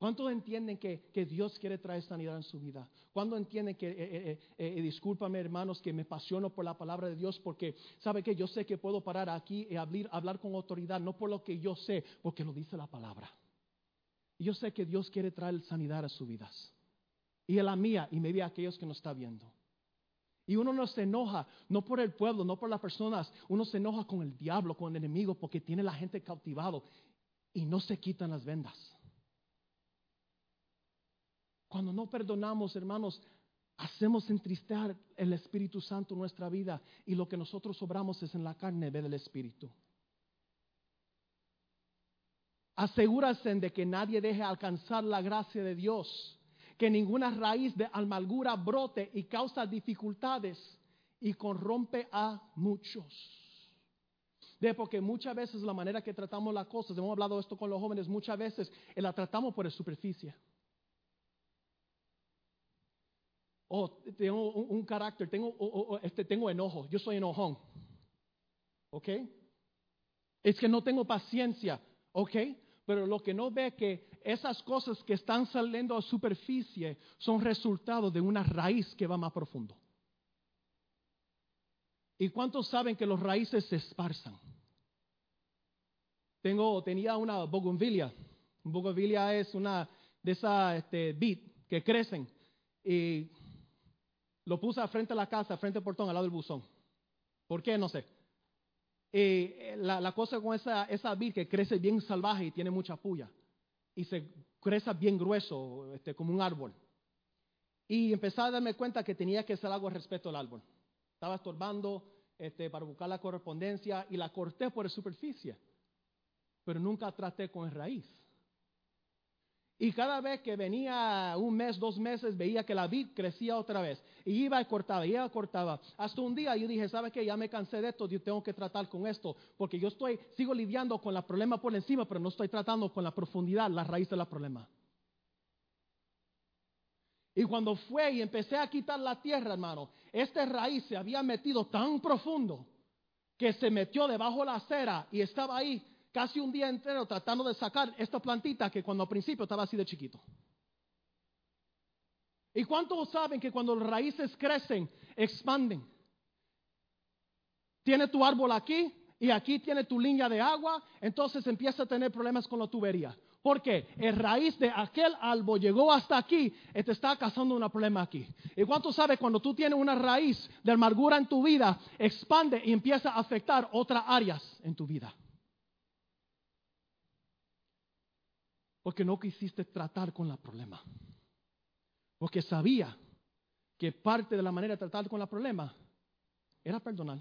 S1: ¿Cuántos entienden que, que, Dios quiere traer sanidad en su vida? ¿Cuántos entienden que, eh, eh, eh, discúlpame hermanos, que me apasiono por la palabra de Dios? Porque, ¿sabe que Yo sé que puedo parar aquí y hablar, hablar con autoridad, no por lo que yo sé, porque lo dice la palabra. Y yo sé que Dios quiere traer sanidad a sus vidas. Y a la mía, y me ve a aquellos que nos está viendo. Y uno no se enoja, no por el pueblo, no por las personas, uno se enoja con el diablo, con el enemigo, porque tiene la gente cautivado y no se quitan las vendas. Cuando no perdonamos, hermanos, hacemos entristecer el Espíritu Santo en nuestra vida y lo que nosotros sobramos es en la carne del Espíritu. Asegúrase de que nadie deje alcanzar la gracia de Dios, que ninguna raíz de amargura brote y causa dificultades y corrompe a muchos. De porque muchas veces la manera que tratamos las cosas, hemos hablado esto con los jóvenes, muchas veces la tratamos por la superficie. oh, tengo un, carácter, tengo, este, tengo enojo, yo soy enojón. ¿Ok? Es que no tengo paciencia. ¿Ok? Pero lo que no ve que esas cosas que están saliendo a superficie son resultado de una raíz que va más profundo. ¿Y cuántos saben que los raíces se esparzan? Tengo, tenía una bougainvillea. Bougainvillea es una de esas este, que crecen. Y lo puse frente a la casa, frente al portón, al lado del buzón. ¿Por qué? No sé. Eh, la, cosa con esa, esa vid que crece bien salvaje y tiene mucha puya. Y se crece bien grueso, este, como un árbol. Y empecé a darme cuenta que tenía que hacer algo al respecto al árbol. Estaba estorbando este, para buscar la correspondencia y la corté por la superficie. Pero nunca traté con raíz. Y cada vez que venía un mes, dos meses, veía que la vid crecía otra vez. Y iba y cortaba, y iba y cortaba. Hasta un día yo dije, ¿sabe qué? Ya me cansé de esto, yo tengo que tratar con esto. Porque yo estoy, sigo lidiando con la problema por encima, pero no estoy tratando con la profundidad, la raíz del problema. Y cuando fue y empecé a quitar la tierra, hermano, esta raíz se había metido tan profundo que se metió debajo de la acera y estaba ahí casi un día entero tratando de sacar esta plantita que cuando al principio estaba así de chiquito. ¿Y cuántos saben que cuando las raíces crecen, expanden? Tiene tu árbol aquí y aquí tiene tu línea de agua, entonces empieza a tener problemas con la tubería. Porque el raíz de aquel árbol llegó hasta aquí y te está causando un problema aquí. ¿Y cuánto sabe cuando tú tienes una raíz de amargura en tu vida, expande y empieza a afectar otras áreas en tu vida? Porque no quisiste tratar con el problema. Porque sabía que parte de la manera de tratar con el problema era perdonar.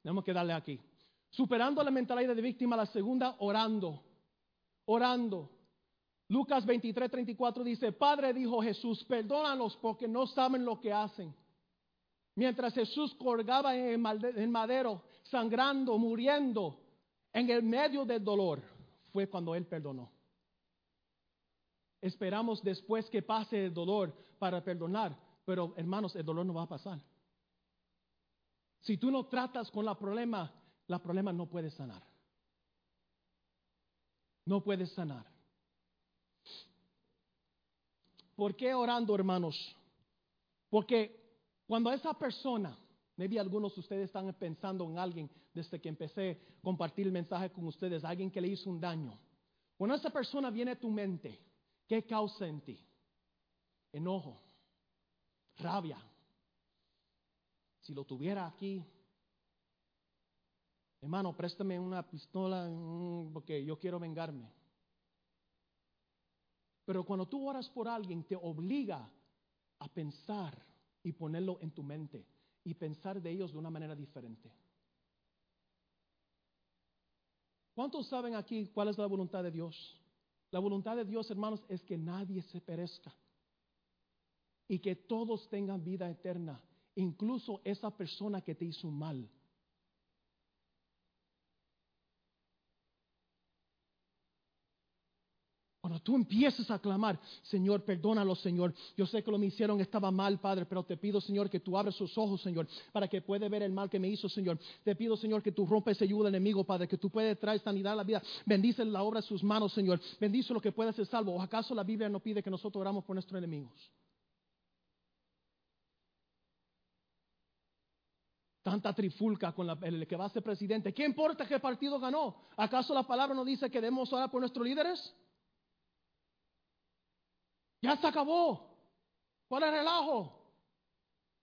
S1: Tenemos que darle aquí. Superando la mentalidad de víctima, la segunda, orando. Orando. Lucas 23, 34 dice, Padre dijo Jesús, perdónalos porque no saben lo que hacen. Mientras Jesús colgaba en el madero, sangrando, muriendo, en el medio del dolor, fue cuando Él perdonó. Esperamos después que pase el dolor para perdonar, pero hermanos, el dolor no va a pasar. Si tú no tratas con la problema, la problema no puede sanar. No puede sanar. ¿Por qué orando, hermanos? Porque cuando esa persona, maybe algunos de ustedes están pensando en alguien desde que empecé a compartir el mensaje con ustedes, alguien que le hizo un daño. Cuando esa persona viene a tu mente, ¿qué causa en ti? Enojo, rabia. Si lo tuviera aquí, hermano, préstame una pistola mm, porque yo quiero vengarme. Pero cuando tú oras por alguien, te obliga a pensar y ponerlo en tu mente y pensar de ellos de una manera diferente. ¿Cuántos saben aquí cuál es la voluntad de Dios? La voluntad de Dios, hermanos, es que nadie se perezca y que todos tengan vida eterna, incluso esa persona que te hizo mal. Cuando tú empieces a clamar, Señor, perdónalo, Señor. Yo sé que lo me hicieron, estaba mal, Padre, pero te pido, Señor, que tú abres sus ojos, Señor, para que pueda ver el mal que me hizo, Señor. Te pido, Señor, que tú rompes ese yugo del enemigo, Padre, que tú puedes traer sanidad a la vida. Bendice la obra de sus manos, Señor. Bendice lo que pueda ser salvo. ¿O acaso la Biblia no pide que nosotros oramos por nuestros enemigos? Tanta trifulca con el que va a ser presidente. ¿Qué importa qué partido ganó? ¿Acaso la palabra no dice que debemos orar por nuestros líderes? Ya se acabó. ¿Cuál es el relajo?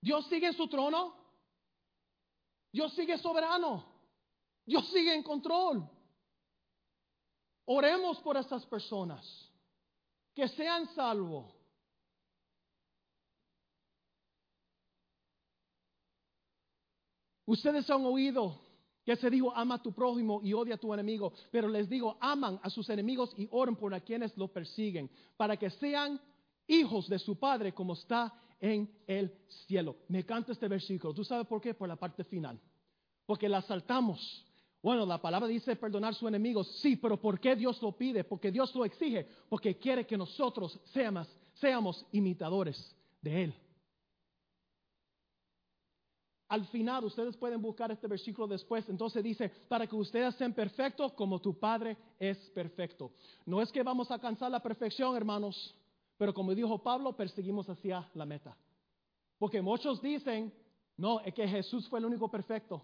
S1: Dios sigue en su trono. Dios sigue soberano. Dios sigue en control. Oremos por estas personas. Que sean salvos. Ustedes han oído que se dijo, ama a tu prójimo y odia a tu enemigo. Pero les digo, aman a sus enemigos y oren por quienes lo persiguen, para que sean hijos de su Padre como está en el cielo. Me encanta este versículo. ¿Tú sabes por qué? Por la parte final. Porque la saltamos. Bueno, la palabra dice perdonar a sus enemigos. Sí, pero ¿por qué Dios lo pide? Porque Dios lo exige. Porque quiere que nosotros seamos, seamos imitadores de Él. Al final, ustedes pueden buscar este versículo después. Entonces dice, para que ustedes sean perfectos como tu Padre es perfecto. No es que vamos a alcanzar la perfección, hermanos. Pero como dijo Pablo, perseguimos hacia la meta. Porque muchos dicen, no, es que Jesús fue el único perfecto.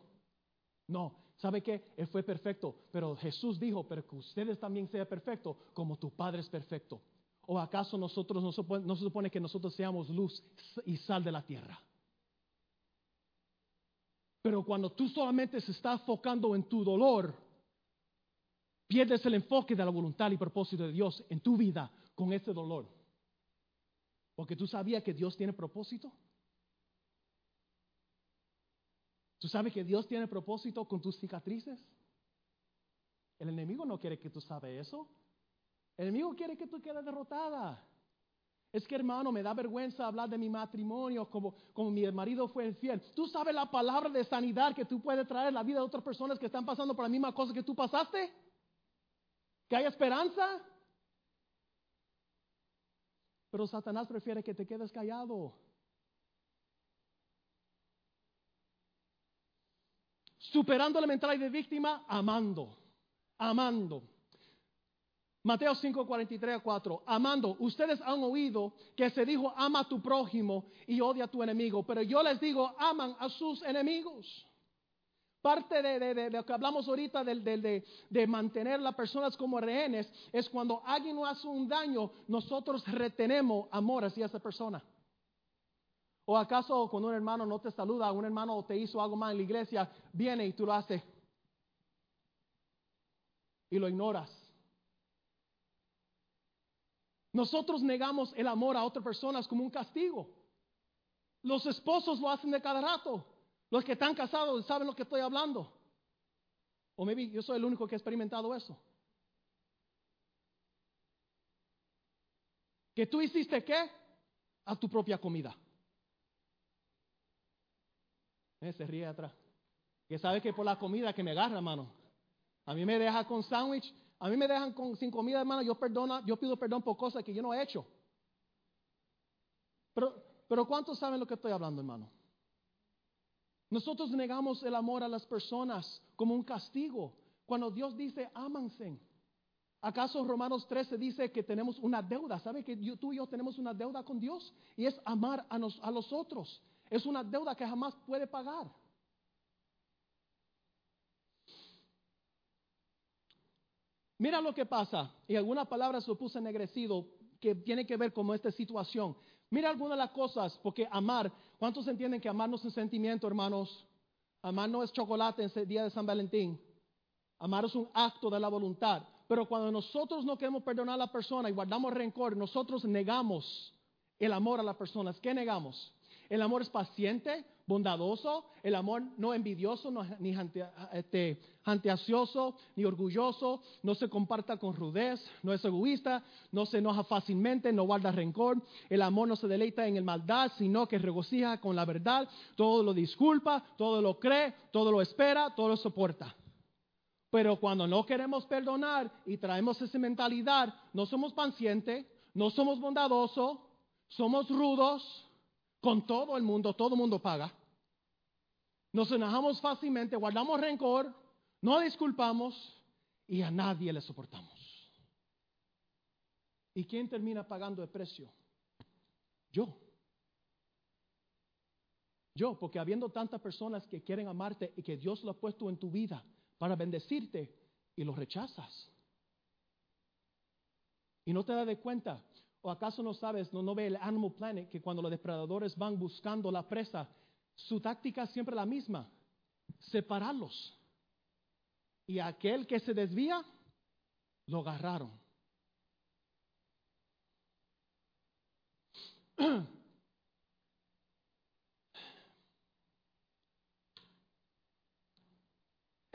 S1: No, ¿sabe qué? Él fue perfecto. Pero Jesús dijo, pero que ustedes también sean perfectos como tu Padre es perfecto. ¿O acaso nosotros no se supone que nosotros seamos luz y sal de la tierra? Pero cuando tú solamente se está enfocando en tu dolor, pierdes el enfoque de la voluntad y propósito de Dios en tu vida con ese dolor. Porque tú sabías que Dios tiene propósito. ¿Tú sabes que Dios tiene propósito con tus cicatrices? El enemigo no quiere que tú sabes eso. El enemigo quiere que tú quedes derrotada. Es que hermano, me da vergüenza hablar de mi matrimonio como, como mi marido fue infiel. Tú sabes la palabra de sanidad que tú puedes traer en la vida de otras personas que están pasando por la misma cosa que tú pasaste. Que hay esperanza. Pero Satanás prefiere que te quedes callado. Superando la mentalidad de víctima, amando, amando. Mateo 5, 43 a 4. Amando, ustedes han oído que se dijo, ama a tu prójimo y odia a tu enemigo. Pero yo les digo, aman a sus enemigos. Parte de, lo que hablamos ahorita de, mantener las personas como rehenes es cuando alguien nos hace un daño, nosotros retenemos amor hacia esa persona. ¿O acaso cuando un hermano no te saluda, un hermano te hizo algo mal en la iglesia, viene y tú lo haces y lo ignoras? Nosotros negamos el amor a otras personas como un castigo. Los esposos lo hacen de cada rato. Los que están casados saben lo que estoy hablando. O maybe yo soy el único que ha experimentado eso. Que tú hiciste qué? A tu propia comida. Eh, se ríe atrás. Que sabe que por la comida que me agarra, hermano. A mí me deja con sándwich, a mí me dejan con, sin comida, hermano. Yo, perdona, yo pido perdón por cosas que yo no he hecho. Pero, pero ¿cuántos saben lo que estoy hablando, hermano? Nosotros negamos el amor a las personas como un castigo. Cuando Dios dice, ámanse. ¿Acaso Romanos 13 dice que tenemos una deuda? ¿Sabe que tú y yo tenemos una deuda con Dios? Y es amar a, los otros. Es una deuda que jamás puede pagar. Mira lo que pasa. Y algunas palabras lo puse ennegrecido que tiene que ver con esta situación. Mira algunas de las cosas, porque amar, ¿cuántos entienden que amar no es sentimiento, hermanos? Amar no es chocolate en ese día de San Valentín. Amar es un acto de la voluntad. Pero cuando nosotros no queremos perdonar a la persona y guardamos rencor, nosotros negamos el amor a las personas. ¿Qué negamos? El amor es paciente, bondadoso, el amor no envidioso, ni este, anteacioso, ni orgulloso, no se comparta con rudez, no es egoísta, no se enoja fácilmente, no guarda rencor. El amor no se deleita en el maldad, sino que regocija con la verdad, todo lo disculpa, todo lo cree, todo lo espera, todo lo soporta. Pero cuando no queremos perdonar y traemos esa mentalidad, no somos pacientes, no somos bondadosos, somos rudos con todo el mundo, todo el mundo paga. Nos enojamos fácilmente, guardamos rencor, no disculpamos y a nadie le soportamos. ¿Y quién termina pagando el precio? Yo. Yo, porque habiendo tantas personas que quieren amarte y que Dios lo ha puesto en tu vida para bendecirte y lo rechazas. Y no te das de cuenta. ¿O acaso no sabes, no, no ve el Animal Planet, que cuando los depredadores van buscando la presa, su táctica es siempre la misma, separarlos. Y aquel que se desvía, lo agarraron.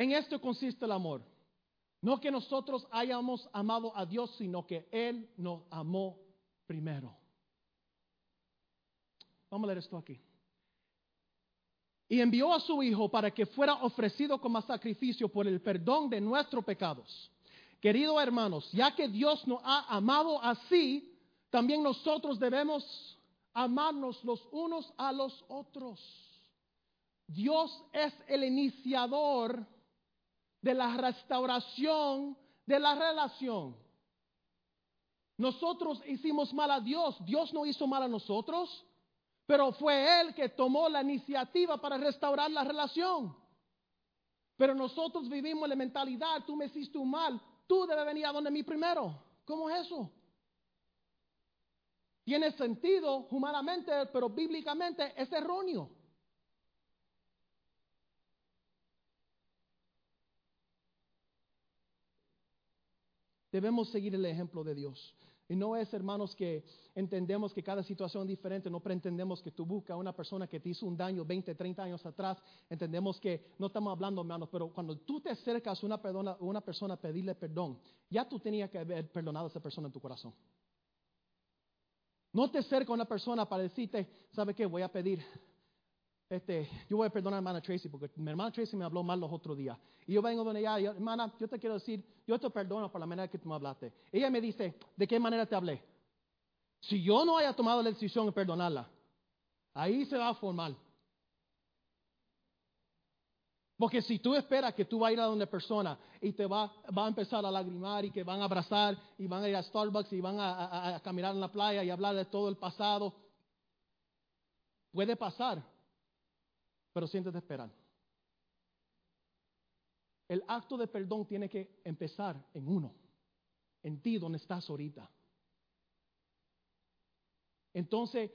S1: En esto consiste el amor. No que nosotros hayamos amado a Dios, sino que Él nos amó primero. Vamos a leer esto aquí. Y envió a su Hijo para que fuera ofrecido como sacrificio por el perdón de nuestros pecados. Queridos hermanos, ya que Dios nos ha amado así, también nosotros debemos amarnos los unos a los otros. Dios es el iniciador de la restauración de la relación. Nosotros hicimos mal a Dios, Dios no hizo mal a nosotros, pero fue Él que tomó la iniciativa para restaurar la relación. Pero nosotros vivimos la mentalidad, tú me hiciste un mal, tú debes venir a donde mí primero. ¿Cómo es eso? Tiene sentido humanamente, pero bíblicamente es erróneo. Debemos seguir el ejemplo de Dios. Y no es, hermanos, que entendemos que cada situación es diferente, no pretendemos que tú buscas a una persona que te hizo un daño 20, 30 años atrás, entendemos que no estamos hablando, hermanos, pero cuando tú te acercas a una, persona a pedirle perdón, ya tú tenías que haber perdonado a esa persona en tu corazón. No te acercas a una persona para decirte, ¿sabe qué? Voy a pedir este, yo voy a perdonar a hermana Tracy porque mi hermana Tracy me habló mal los otros días. Y yo vengo donde ella, y, hermana, yo te quiero decir, yo te perdono por la manera que tú me hablaste. Ella me dice, ¿de qué manera te hablé? Si yo no haya tomado la decisión de perdonarla, ahí se va a formar. Porque si tú esperas que tú vas a ir a una persona y te va, va a empezar a lagrimar y que van a abrazar y van a ir a Starbucks y van a caminar en la playa y hablar de todo el pasado, puede pasar pero siéntete esperar. El acto de perdón tiene que empezar en uno, en ti donde estás ahorita. Entonces,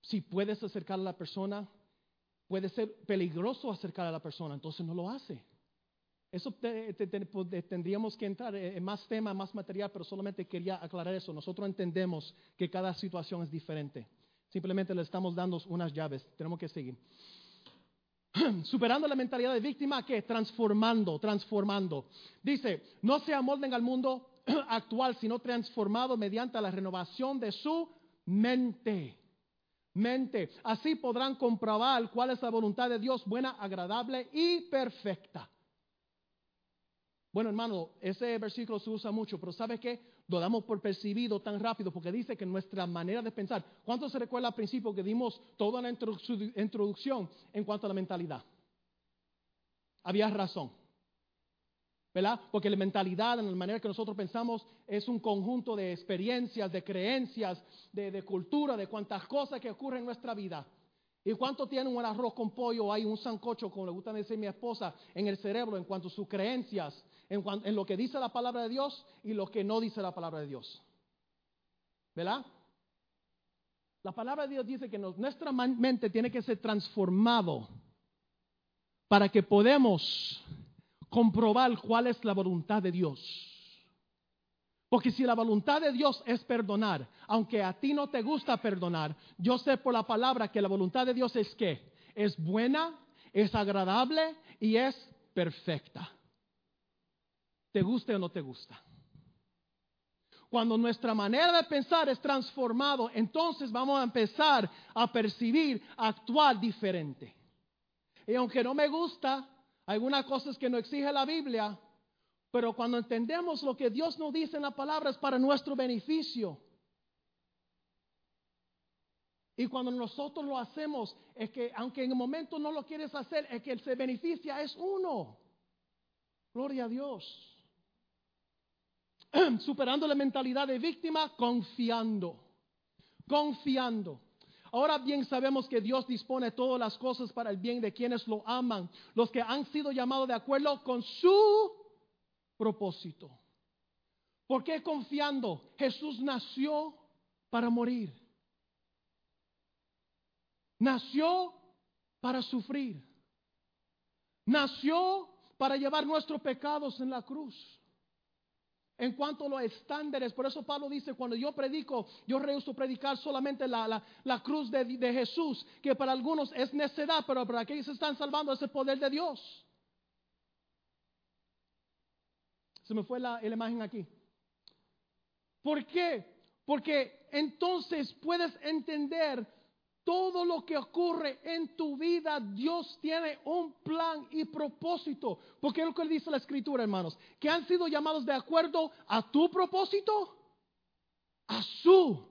S1: si puedes acercar a la persona, puede ser peligroso acercar a la persona, entonces no lo hace. Eso pues, tendríamos que entrar en más tema, más material, pero solamente quería aclarar eso. Nosotros entendemos que cada situación es diferente. Simplemente le estamos dando unas llaves. Tenemos que seguir. superando la mentalidad de víctima, que transformando, transformando. Dice, no se amolden al mundo actual, sino transformado mediante la renovación de su mente. Mente. Así podrán comprobar cuál es la voluntad de Dios, buena, agradable y perfecta. Bueno, hermano, ese versículo se usa mucho, pero ¿sabe qué? Lo damos por percibido tan rápido porque dice que nuestra manera de pensar, ¿cuánto se recuerda al principio que dimos toda la introducción en cuanto a la mentalidad? Había razón. ¿Verdad? Porque la mentalidad, en la manera que nosotros pensamos, es un conjunto de experiencias, de creencias, de, de cultura, de cuantas cosas que ocurren en nuestra vida. ¿Y cuánto tiene un arroz con pollo? Hay un sancocho, como le gusta decir mi esposa, en el cerebro en cuanto a sus creencias, en, lo que dice la palabra de Dios y lo que no dice la palabra de Dios. ¿Verdad? La palabra de Dios dice que nuestra mente tiene que ser transformado para que podamos comprobar cuál es la voluntad de Dios. Porque si la voluntad de Dios es perdonar, aunque a ti no te gusta perdonar, yo sé por la palabra que la voluntad de Dios es que es buena, es agradable y es perfecta. ¿Te guste o no te gusta? Cuando nuestra manera de pensar es transformado, entonces vamos a empezar a percibir, a actuar diferente. Y aunque no me gusta algunas cosas que no exige la Biblia, Pero cuando entendemos lo que Dios nos dice en la palabra es para nuestro beneficio. Y cuando nosotros lo hacemos, es que aunque en el momento no lo quieres hacer, es que el se beneficia es uno. Gloria a Dios. Superando la mentalidad de víctima, confiando. Confiando. Ahora bien sabemos que Dios dispone todas las cosas para el bien de quienes lo aman, los que han sido llamados de acuerdo con su propósito. ¿Por qué confiando? Jesús nació para morir. Nació para sufrir. Nació para llevar nuestros pecados en la cruz en cuanto a los estándares. Por eso Pablo dice, cuando yo predico, yo rehuso predicar solamente la, cruz de, de, Jesús, que para algunos es necedad, pero para aquellos que están salvando es el poder de Dios. Me fue la, la imagen aquí. ¿Por qué? Porque entonces puedes entender todo lo que ocurre en tu vida, Dios tiene un plan y propósito. Porque es lo que dice la escritura, hermanos, que han sido llamados de acuerdo a tu propósito, a su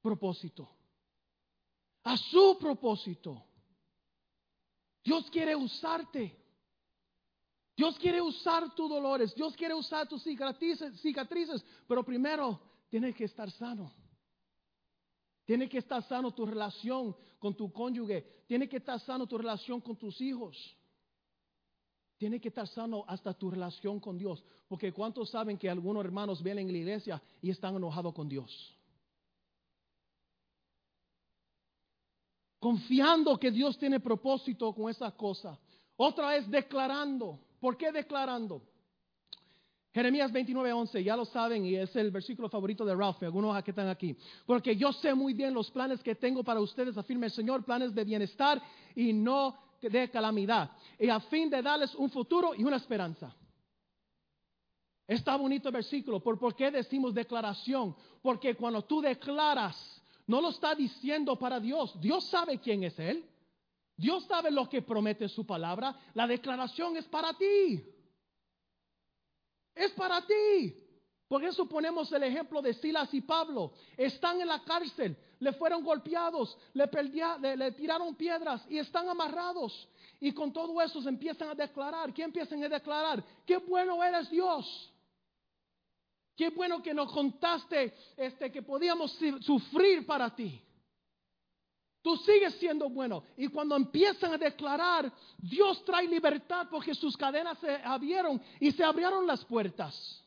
S1: propósito, a su propósito. Dios quiere usarte. Dios quiere usar tus dolores, Dios quiere usar tus cicatrices, cicatrices pero primero tienes que estar sano. Tiene que estar sano tu relación con tu cónyuge. Tiene que estar sano tu relación con tus hijos. Tiene que estar sano hasta tu relación con Dios. Porque ¿cuántos saben que algunos hermanos vienen en la iglesia y están enojados con Dios? Confiando que Dios tiene propósito con esa cosa. Otra vez declarando. ¿Por qué declarando? Jeremías 29:11, ya lo saben, y es el versículo favorito de Ralph, algunos que están aquí. Porque yo sé muy bien los planes que tengo para ustedes, afirma el Señor, planes de bienestar y no de calamidad, y a fin de darles un futuro y una esperanza. Está bonito el versículo, ¿por, ¿por qué decimos declaración? Porque cuando tú declaras, no lo está diciendo para Dios, Dios sabe quién es Él, Dios sabe lo que promete su palabra, la declaración es para ti. Es para ti. Por eso ponemos el ejemplo de Silas y Pablo. Están en la cárcel, le fueron golpeados, le, le, tiraron piedras y están amarrados. Y con todo eso se empiezan a declarar. ¿Qué empiezan a declarar? Qué bueno eres Dios. Qué bueno que nos contaste este, que podíamos sufrir para ti. Tú sigues siendo bueno. Y cuando empiezan a declarar, Dios trae libertad porque sus cadenas se abrieron y se abrieron las puertas.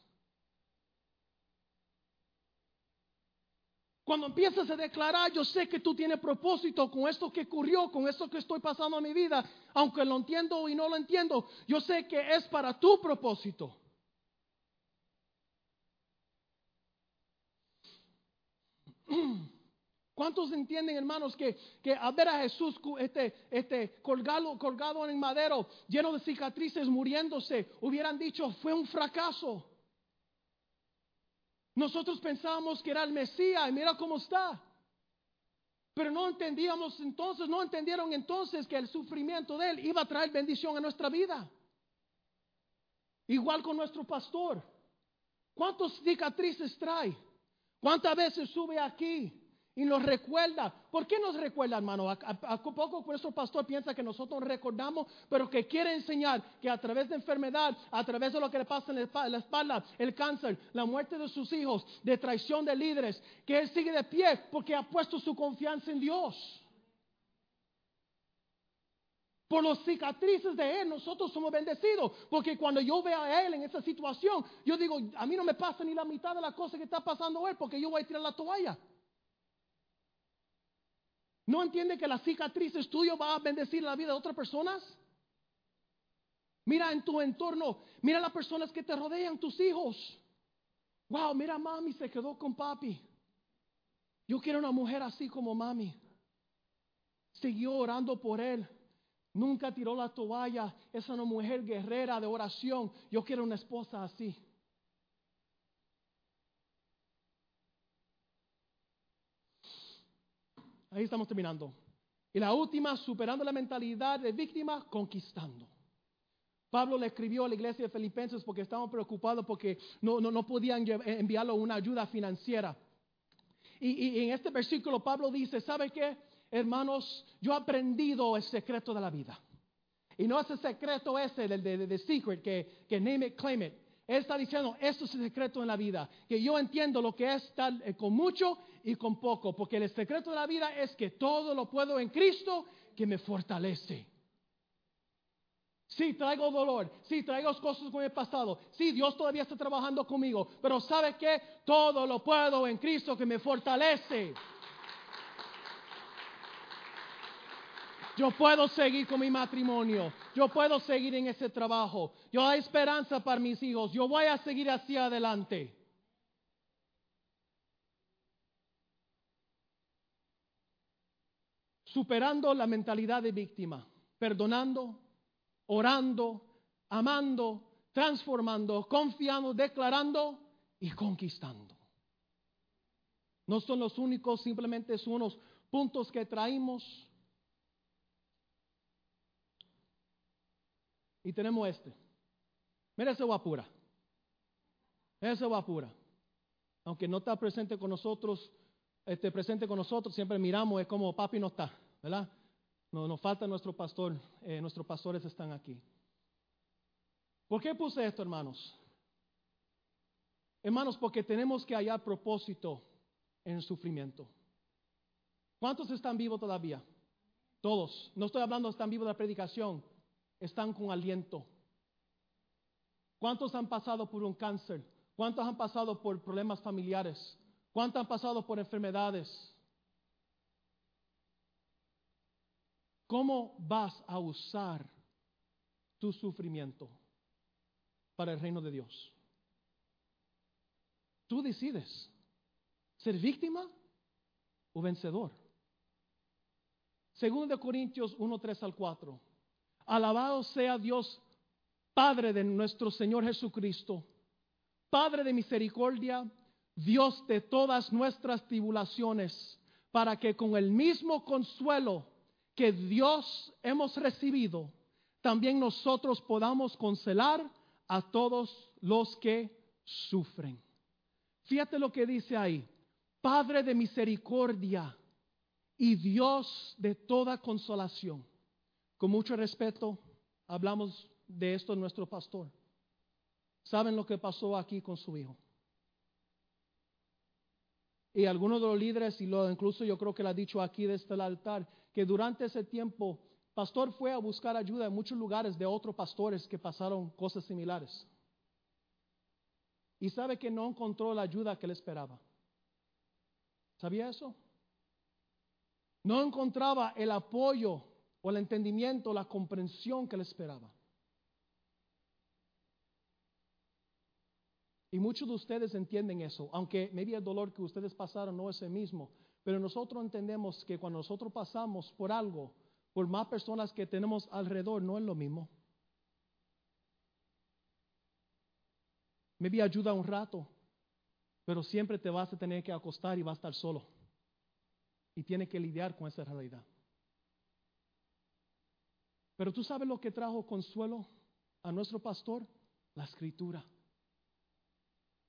S1: Cuando empiezas a declarar, yo sé que tú tienes propósito con esto que ocurrió, con esto que estoy pasando en mi vida, aunque lo entiendo y no lo entiendo, yo sé que es para tu propósito. ¿Cuántos entienden, hermanos, que, que a ver a Jesús este, este, colgado, colgado en el madero, lleno de cicatrices, muriéndose, hubieran dicho, fue un fracaso? Nosotros pensábamos que era el Mesías y mira cómo está. Pero no entendíamos entonces, no entendieron entonces que el sufrimiento de él iba a traer bendición a nuestra vida. Igual con nuestro pastor. ¿Cuántas cicatrices trae? ¿Cuántas veces sube aquí? Y nos recuerda. ¿Por qué nos recuerda, hermano? A, poco nuestro pastor piensa que nosotros recordamos, pero que quiere enseñar que a través de enfermedad, a través de lo que le pasa en la espalda, el cáncer, la muerte de sus hijos, de traición de líderes, que él sigue de pie porque ha puesto su confianza en Dios. Por los cicatrices de Él, nosotros somos bendecidos. Porque cuando yo veo a Él en esa situación, yo digo, a mí no me pasa ni la mitad de la cosa que está pasando Él, porque yo voy a tirar la toalla. ¿No entiende que las cicatrices tuyas va a bendecir la vida de otras personas? Mira en tu entorno, mira las personas que te rodean, tus hijos. Wow, mira mami se quedó con papi. Yo quiero una mujer así como mami. Siguió orando por él. Nunca tiró la toalla. Es una mujer guerrera de oración. Yo quiero una esposa así. Ahí estamos terminando. Y la última, superando la mentalidad de víctima, conquistando. Pablo le escribió a la iglesia de Filipenses porque estaban preocupados porque no, no, no podían enviarle una ayuda financiera. Y, en este versículo Pablo dice, ¿sabe qué? Hermanos, yo he aprendido el secreto de la vida. Y no es el secreto ese del de, de, secret, que, que name it, claim it. Él está diciendo, esto es el secreto en la vida, que yo entiendo lo que es estar eh, con mucho y con poco, porque el secreto de la vida es que todo lo puedo en Cristo que me fortalece. Sí, traigo dolor, sí, traigo cosas con el pasado, sí, Dios todavía está trabajando conmigo, pero ¿sabe qué? Todo lo puedo en Cristo que me fortalece. Yo puedo seguir con mi matrimonio. Yo puedo seguir en ese trabajo. Yo hay esperanza para mis hijos. Yo voy a seguir hacia adelante. Superando la mentalidad de víctima, perdonando, orando, amando, transformando, confiando, declarando y conquistando. No son los únicos, simplemente son unos puntos que traímos Y tenemos este. Mira ese guapura. Ese guapura. Aunque no está presente con nosotros, este, presente con nosotros, siempre miramos, es como papi no está, ¿verdad? No, nos falta nuestro pastor, eh, nuestros pastores están aquí. ¿Por qué puse esto, hermanos? Hermanos, porque tenemos que hallar propósito en el sufrimiento. ¿Cuántos están vivos todavía? Todos. No estoy hablando están vivos de la predicación están con aliento? ¿Cuántos han pasado por un cáncer? ¿Cuántos han pasado por problemas familiares? ¿Cuántos han pasado por enfermedades? ¿Cómo vas a usar tu sufrimiento para el reino de Dios? Tú decides ser víctima o vencedor. Segundo de Corintios 1, 3 al 4. Alabado sea Dios, Padre de nuestro Señor Jesucristo, Padre de misericordia, Dios de todas nuestras tribulaciones, para que con el mismo consuelo que Dios hemos recibido, también nosotros podamos consolar a todos los que sufren. Fíjate lo que dice ahí, Padre de misericordia y Dios de toda consolación. Con mucho respeto, hablamos de esto nuestro pastor. ¿Saben lo que pasó aquí con su hijo? Y algunos de los líderes, y lo incluso yo creo que lo ha dicho aquí desde el altar, que durante ese tiempo, pastor fue a buscar ayuda en muchos lugares de otros pastores que pasaron cosas similares. Y sabe que no encontró la ayuda que él esperaba. ¿Sabía eso? No encontraba el apoyo o el entendimiento, la comprensión que le esperaba. Y muchos de ustedes entienden eso, aunque maybe el dolor que ustedes pasaron no es el mismo, pero nosotros entendemos que cuando nosotros pasamos por algo, por más personas que tenemos alrededor, no es lo mismo. Maybe ayuda un rato, pero siempre te vas a tener que acostar y vas a estar solo. Y tienes que lidiar con esa realidad. Pero tú sabes lo que trajo consuelo a nuestro pastor? La escritura.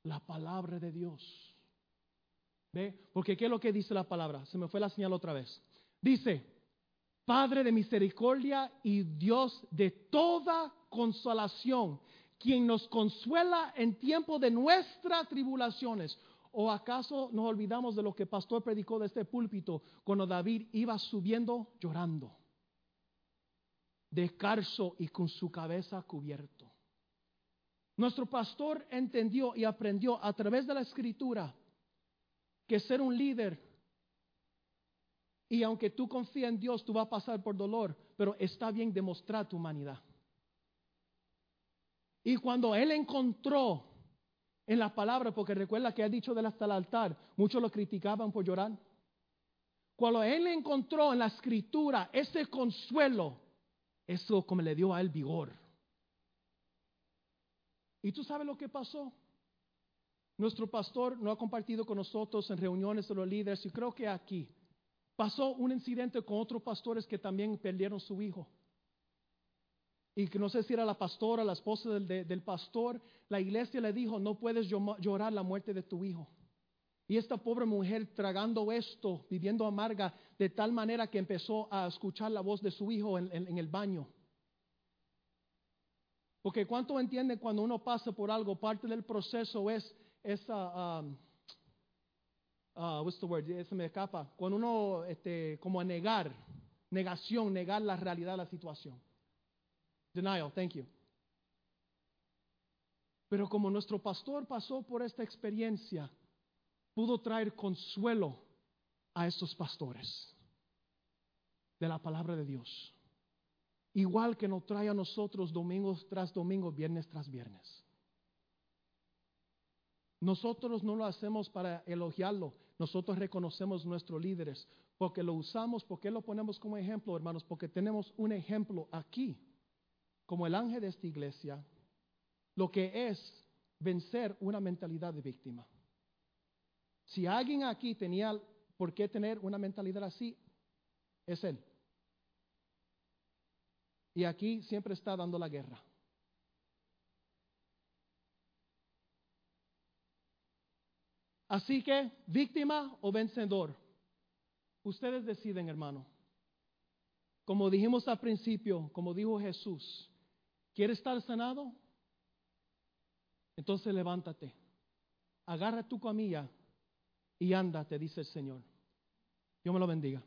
S1: La palabra de Dios. ¿Ve? Porque ¿qué es lo que dice la palabra? Se me fue la señal otra vez. Dice, Padre de misericordia y Dios de toda consolación, quien nos consuela en tiempo de nuestras tribulaciones. ¿O acaso nos olvidamos de lo que el pastor predicó de este púlpito cuando David iba subiendo llorando? Descalzo y con su cabeza cubierto. Nuestro pastor entendió y aprendió a través de la escritura que ser un líder, y aunque tú confías en Dios, tú vas a pasar por dolor, pero está bien demostrar tu humanidad. Y cuando él encontró en la palabra, porque recuerda que ha dicho del hasta el altar, muchos lo criticaban por llorar. Cuando él encontró en la escritura ese consuelo, eso como le dio a él vigor. ¿Y tú sabes lo que pasó? Nuestro pastor no ha compartido con nosotros en reuniones de los líderes y creo que aquí pasó un incidente con otros pastores que también perdieron su hijo. y que no sé si era la pastora, la esposa del, de- del pastor, la iglesia le dijo, no puedes llorar la muerte de tu hijo. Y esta pobre mujer tragando esto, viviendo amarga, de tal manera que empezó a escuchar la voz de su hijo en, el baño. Porque cuánto entiende cuando uno pasa por algo, parte del proceso es esa, um, ah, what's the word? Se me escapa. Cuando uno, este, como a negar, negación, negar la realidad la situación. Denial, thank you. Pero como nuestro pastor pasó por esta experiencia, pudo traer consuelo a estos pastores de la palabra de Dios. Igual que nos trae a nosotros domingos tras domingo, viernes tras viernes. Nosotros no lo hacemos para elogiarlo, nosotros reconocemos nuestros líderes, porque lo usamos, porque lo ponemos como ejemplo, hermanos, porque tenemos un ejemplo aquí, como el ángel de esta iglesia, lo que es vencer una mentalidad de víctima. Si alguien aquí tenía por qué tener una mentalidad así, es él. Y aquí siempre está dando la guerra. Así que, víctima o vencedor, ustedes deciden, hermano. Como dijimos al principio, como dijo Jesús, ¿quieres estar sanado? Entonces levántate, agarra tu camilla y anda, te dice el Señor. Dios me lo bendiga.